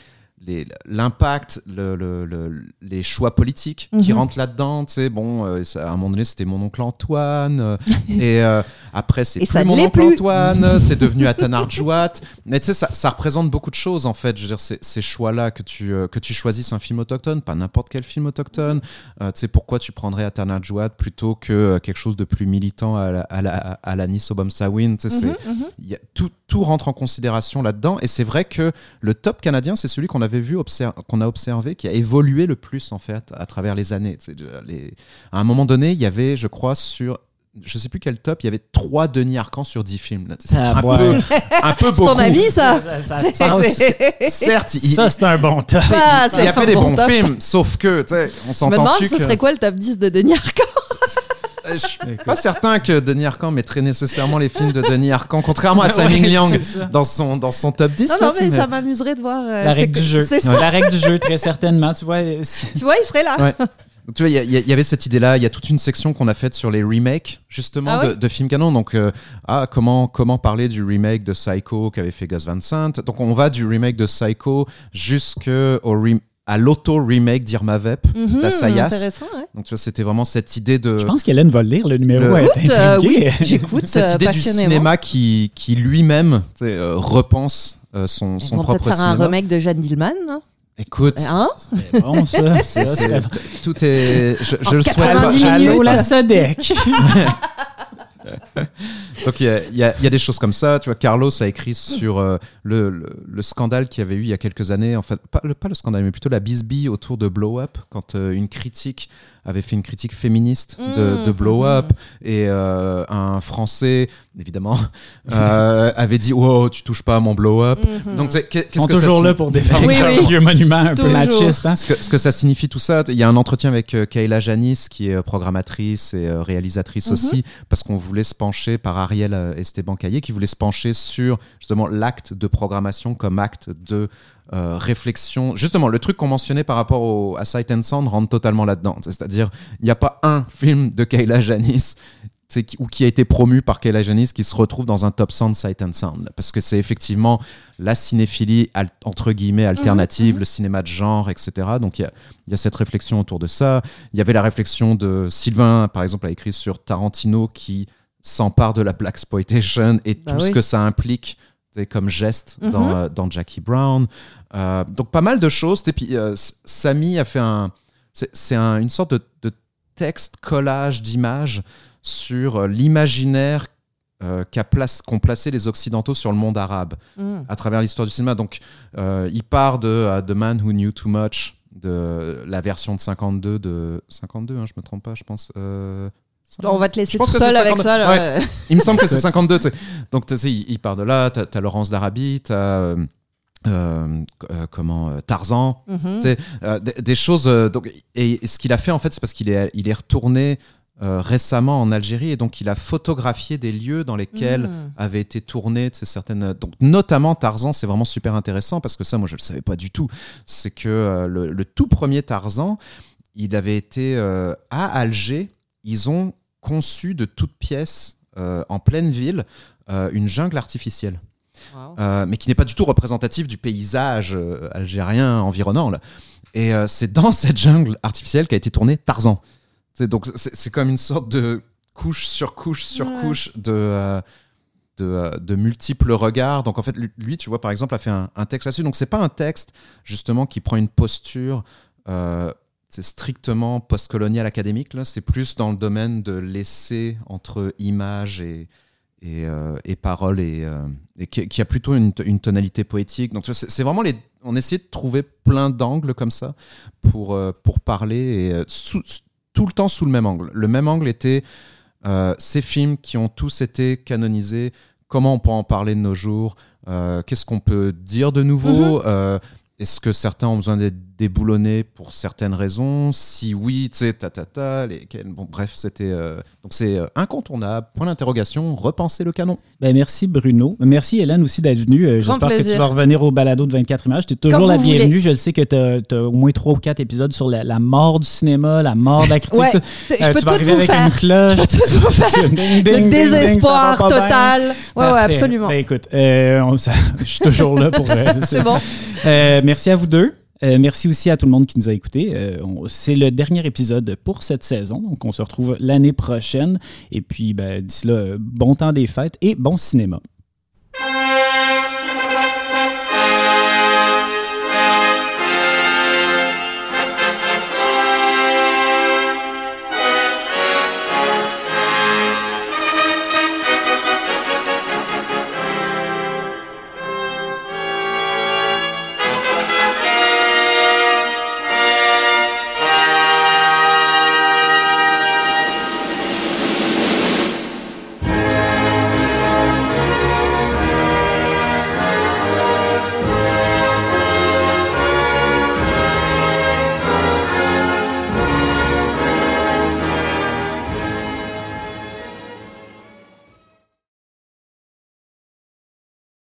C: l'impact, le, le- le- les choix politiques qui
B: Mhm.
C: rentrent là-dedans. Tu sais, bon, euh, ça- à un moment donné, c'était mon oncle Antoine, euh, et euh, après, c'est plus mon oncle
B: plus.
C: Antoine, c'est devenu Atanar Jouat. Mais tu sais, ça, ça représente beaucoup de choses, en fait. Je veux dire, ces, choix-là, que tu, que tu choisisses un film autochtone, pas n'importe quel film autochtone. Tu sais, pourquoi tu prendrais Atanar Jouat plutôt que quelque chose de plus militant à la, à la, à la Nice Obomsawin Tu sais,
B: Mhm, mhm.
C: a- tout, tout rentre en considération là-dedans. Et c'est vrai que le top canadien, c'est celui qu'on avait vu, qu'on a observé, qui a évolué le plus, en fait, à travers les années. Les- À un moment donné, il y avait, je crois, sur. Je sais plus quel top, il y avait trois Denis Arcand sur 10 films. là. C'est
A: Ah,
C: un,
A: ouais.
C: peu, un peu
B: C'est ton ami, ça.
C: Certes, il,
A: Ça, c'est un bon top.
B: Ça,
C: il a fait des
B: bon
C: bons
B: top.
C: films, sauf que, tu sais, on
B: Je me demande, ce
C: que...
B: serait quoi le top 10 de Denis Arcand?
C: Euh, Je suis pas certain que Denis Arcand mettrait nécessairement les films de Denis Arcand, contrairement à Tsai
A: Ouais,
C: Ming Liang dans son, dans son top 10.
B: Non, non, mais
C: mais-
B: ça m'amuserait de voir. euh,
A: La règle
B: que-
A: du jeu.
B: C'est.
A: La règle du jeu, très certainement. Tu vois,
B: Tu vois, il serait là.
C: Ouais. Donc, tu vois, il y, avait cette idée-là. Il y a toute une section qu'on a faite sur les remakes, justement,
B: Ah ouais
C: de, de films canon. Donc, euh, ah, comment, comment parler du remake de Psycho qu'avait fait Gus Van Sant? Donc, on va du remake de Psycho jusqu'à l'auto-remake d'Irma Vep,
B: Mhm,
C: la Sayas.
B: Ouais.
C: Donc, tu vois, c'était vraiment cette idée de.
A: je pense qu'Hélène va le lire, le numéro.
C: Le-
B: Écoute, euh, oui, j'écoute
C: cette
B: euh,
C: idée du cinéma qui, qui lui-même euh, repense euh, son, son
B: vont peut-être
C: propre
B: faire un remake de Jeanne Dillman. hein.
C: Écoute,
B: Hein
A: C'est bon, ça.
C: c'est- c'est- tout est. Je, je
B: En
C: le souhaite pas.
B: 90
C: Je-
B: minutes.
A: Allô, la Sodec.
C: Donc il y, a, des choses comme ça. Tu vois, Carlos a écrit sur euh, le, le, scandale qu'il y avait eu il y a quelques années. En fait, pas le, pas le scandale, mais plutôt la bisbille autour de Blow Up, quand euh, une critique avait fait une critique féministe de, de mmh. Blow Up et euh, un Français, évidemment, avait dit Oh, tu touches pas à mon Blow Up.
A: Mmh. Donc, qu'est-ce Ils sont toujours là pour défendre un vieux monument un peu machiste. Hein.
C: Ce, que, ce, que, ça signifie tout ça, il y a un entretien avec Kayla Janis, qui est programmatrice et réalisatrice mmh. aussi, parce qu'on voulait se pencher par Ariel Esteban Caillé, qui voulait se pencher sur justement l'acte de programmation comme acte de euh, réflexion. Justement, le truc qu'on mentionnait par rapport au, à Sight and Sound rentre totalement là-dedans. C'est-à-dire, il n'y a pas un film de Kayla Janis ou qui a été promu par Kayla Janis qui se retrouve dans un top 100 de Sight and Sound. Parce que c'est effectivement la cinéphilie, entre guillemets, alternative, mhm, le cinéma de genre, etc. Donc il y, y a, cette réflexion autour de ça. Il y avait la réflexion de Sylvain, par exemple, a écrit sur Tarantino qui s'empare de la Black Exploitation et bah tout ce que ça implique comme geste mhm. dans, euh, dans, Jackie Brown. Euh, donc pas mal de choses. Et puis euh, Samy a fait un... C'est une sorte de, de texte, collage d'images sur l'imaginaire qu'ont place, placé les Occidentaux sur le monde arabe mhm. à travers l'histoire du cinéma. Donc il part de The Man Who Knew Too Much, de la version de 52, de 52, hein, je me trompe pas, je pense.
B: On va te laisser tout seul avec ça.
C: Il me semble que c'est 52. Donc, tu sais, il, part de là. Tu as, Laurence d'Arabie, tu as. Euh, euh, euh, comment Tarzan, mhm. des, choses. donc, et, ce qu'il a fait en fait, c'est parce qu'il est, il est retourné récemment en Algérie et donc il a photographié des lieux dans lesquels mhm. avaient été tournées certaines. Donc notamment Tarzan, c'est vraiment super intéressant parce que ça, moi, je le savais pas du tout. C'est que le, le, tout premier Tarzan, il avait été à Alger ils ont conçu de toutes pièces, euh, en pleine ville, euh, une jungle artificielle. Euh, mais qui n'est pas du tout représentative du paysage algérien environnant. Là. Et c'est dans cette jungle artificielle qu'a été tourné Tarzan. C'est, donc c'est, comme une sorte de couche sur couche sur couche de, de, multiples regards. Donc en fait, lui, tu vois, par exemple, a fait un, un texte là-dessus. Donc c'est pas un texte justement qui prend une posture c'est strictement postcolonial académique. Là. C'est plus dans le domaine de l'essai entre image et, et, euh, et parole et, euh, et qui, a plutôt une, une, tonalité poétique. Donc c'est vraiment les. On essayait de trouver plein d'angles comme ça pour, euh, pour parler et tout le temps sous le même angle. Le même angle était ces films qui ont tous été canonisés. Comment on peut en parler de nos jours Qu'est-ce qu'on peut dire de nouveau mm-hmm. Est-ce que certains ont besoin d'être déboulonnés pour certaines raisons Si oui, tu sais, ta, ta, ta bon, bref, c'était. Euh, donc c'est euh, incontournable. Point d'interrogation, repenser le canon.
A: Ben, merci Bruno. Merci Hélène aussi d'être venue. Euh, j'espère que tu vas revenir au balado de 24 images. Tu es toujours la bienvenue. Je le sais que tu as, au moins 3 ou 4 épisodes sur la, mort du cinéma, la mort de la critique.
B: Ouais, je peux tu vas arriver avec faire. une cloche. Je peux tout faire. le désespoir total. Ouais, ouais, absolument.
A: Ben, écoute, je suis toujours là pour.
B: c'est bon.
A: merci à vous deux. Euh, merci aussi à tout le monde qui nous a écoutés. Euh, c'est le dernier épisode pour cette saison, donc on se retrouve l'année prochaine. Et puis, ben, d'ici là, bon temps des fêtes et bon cinéma.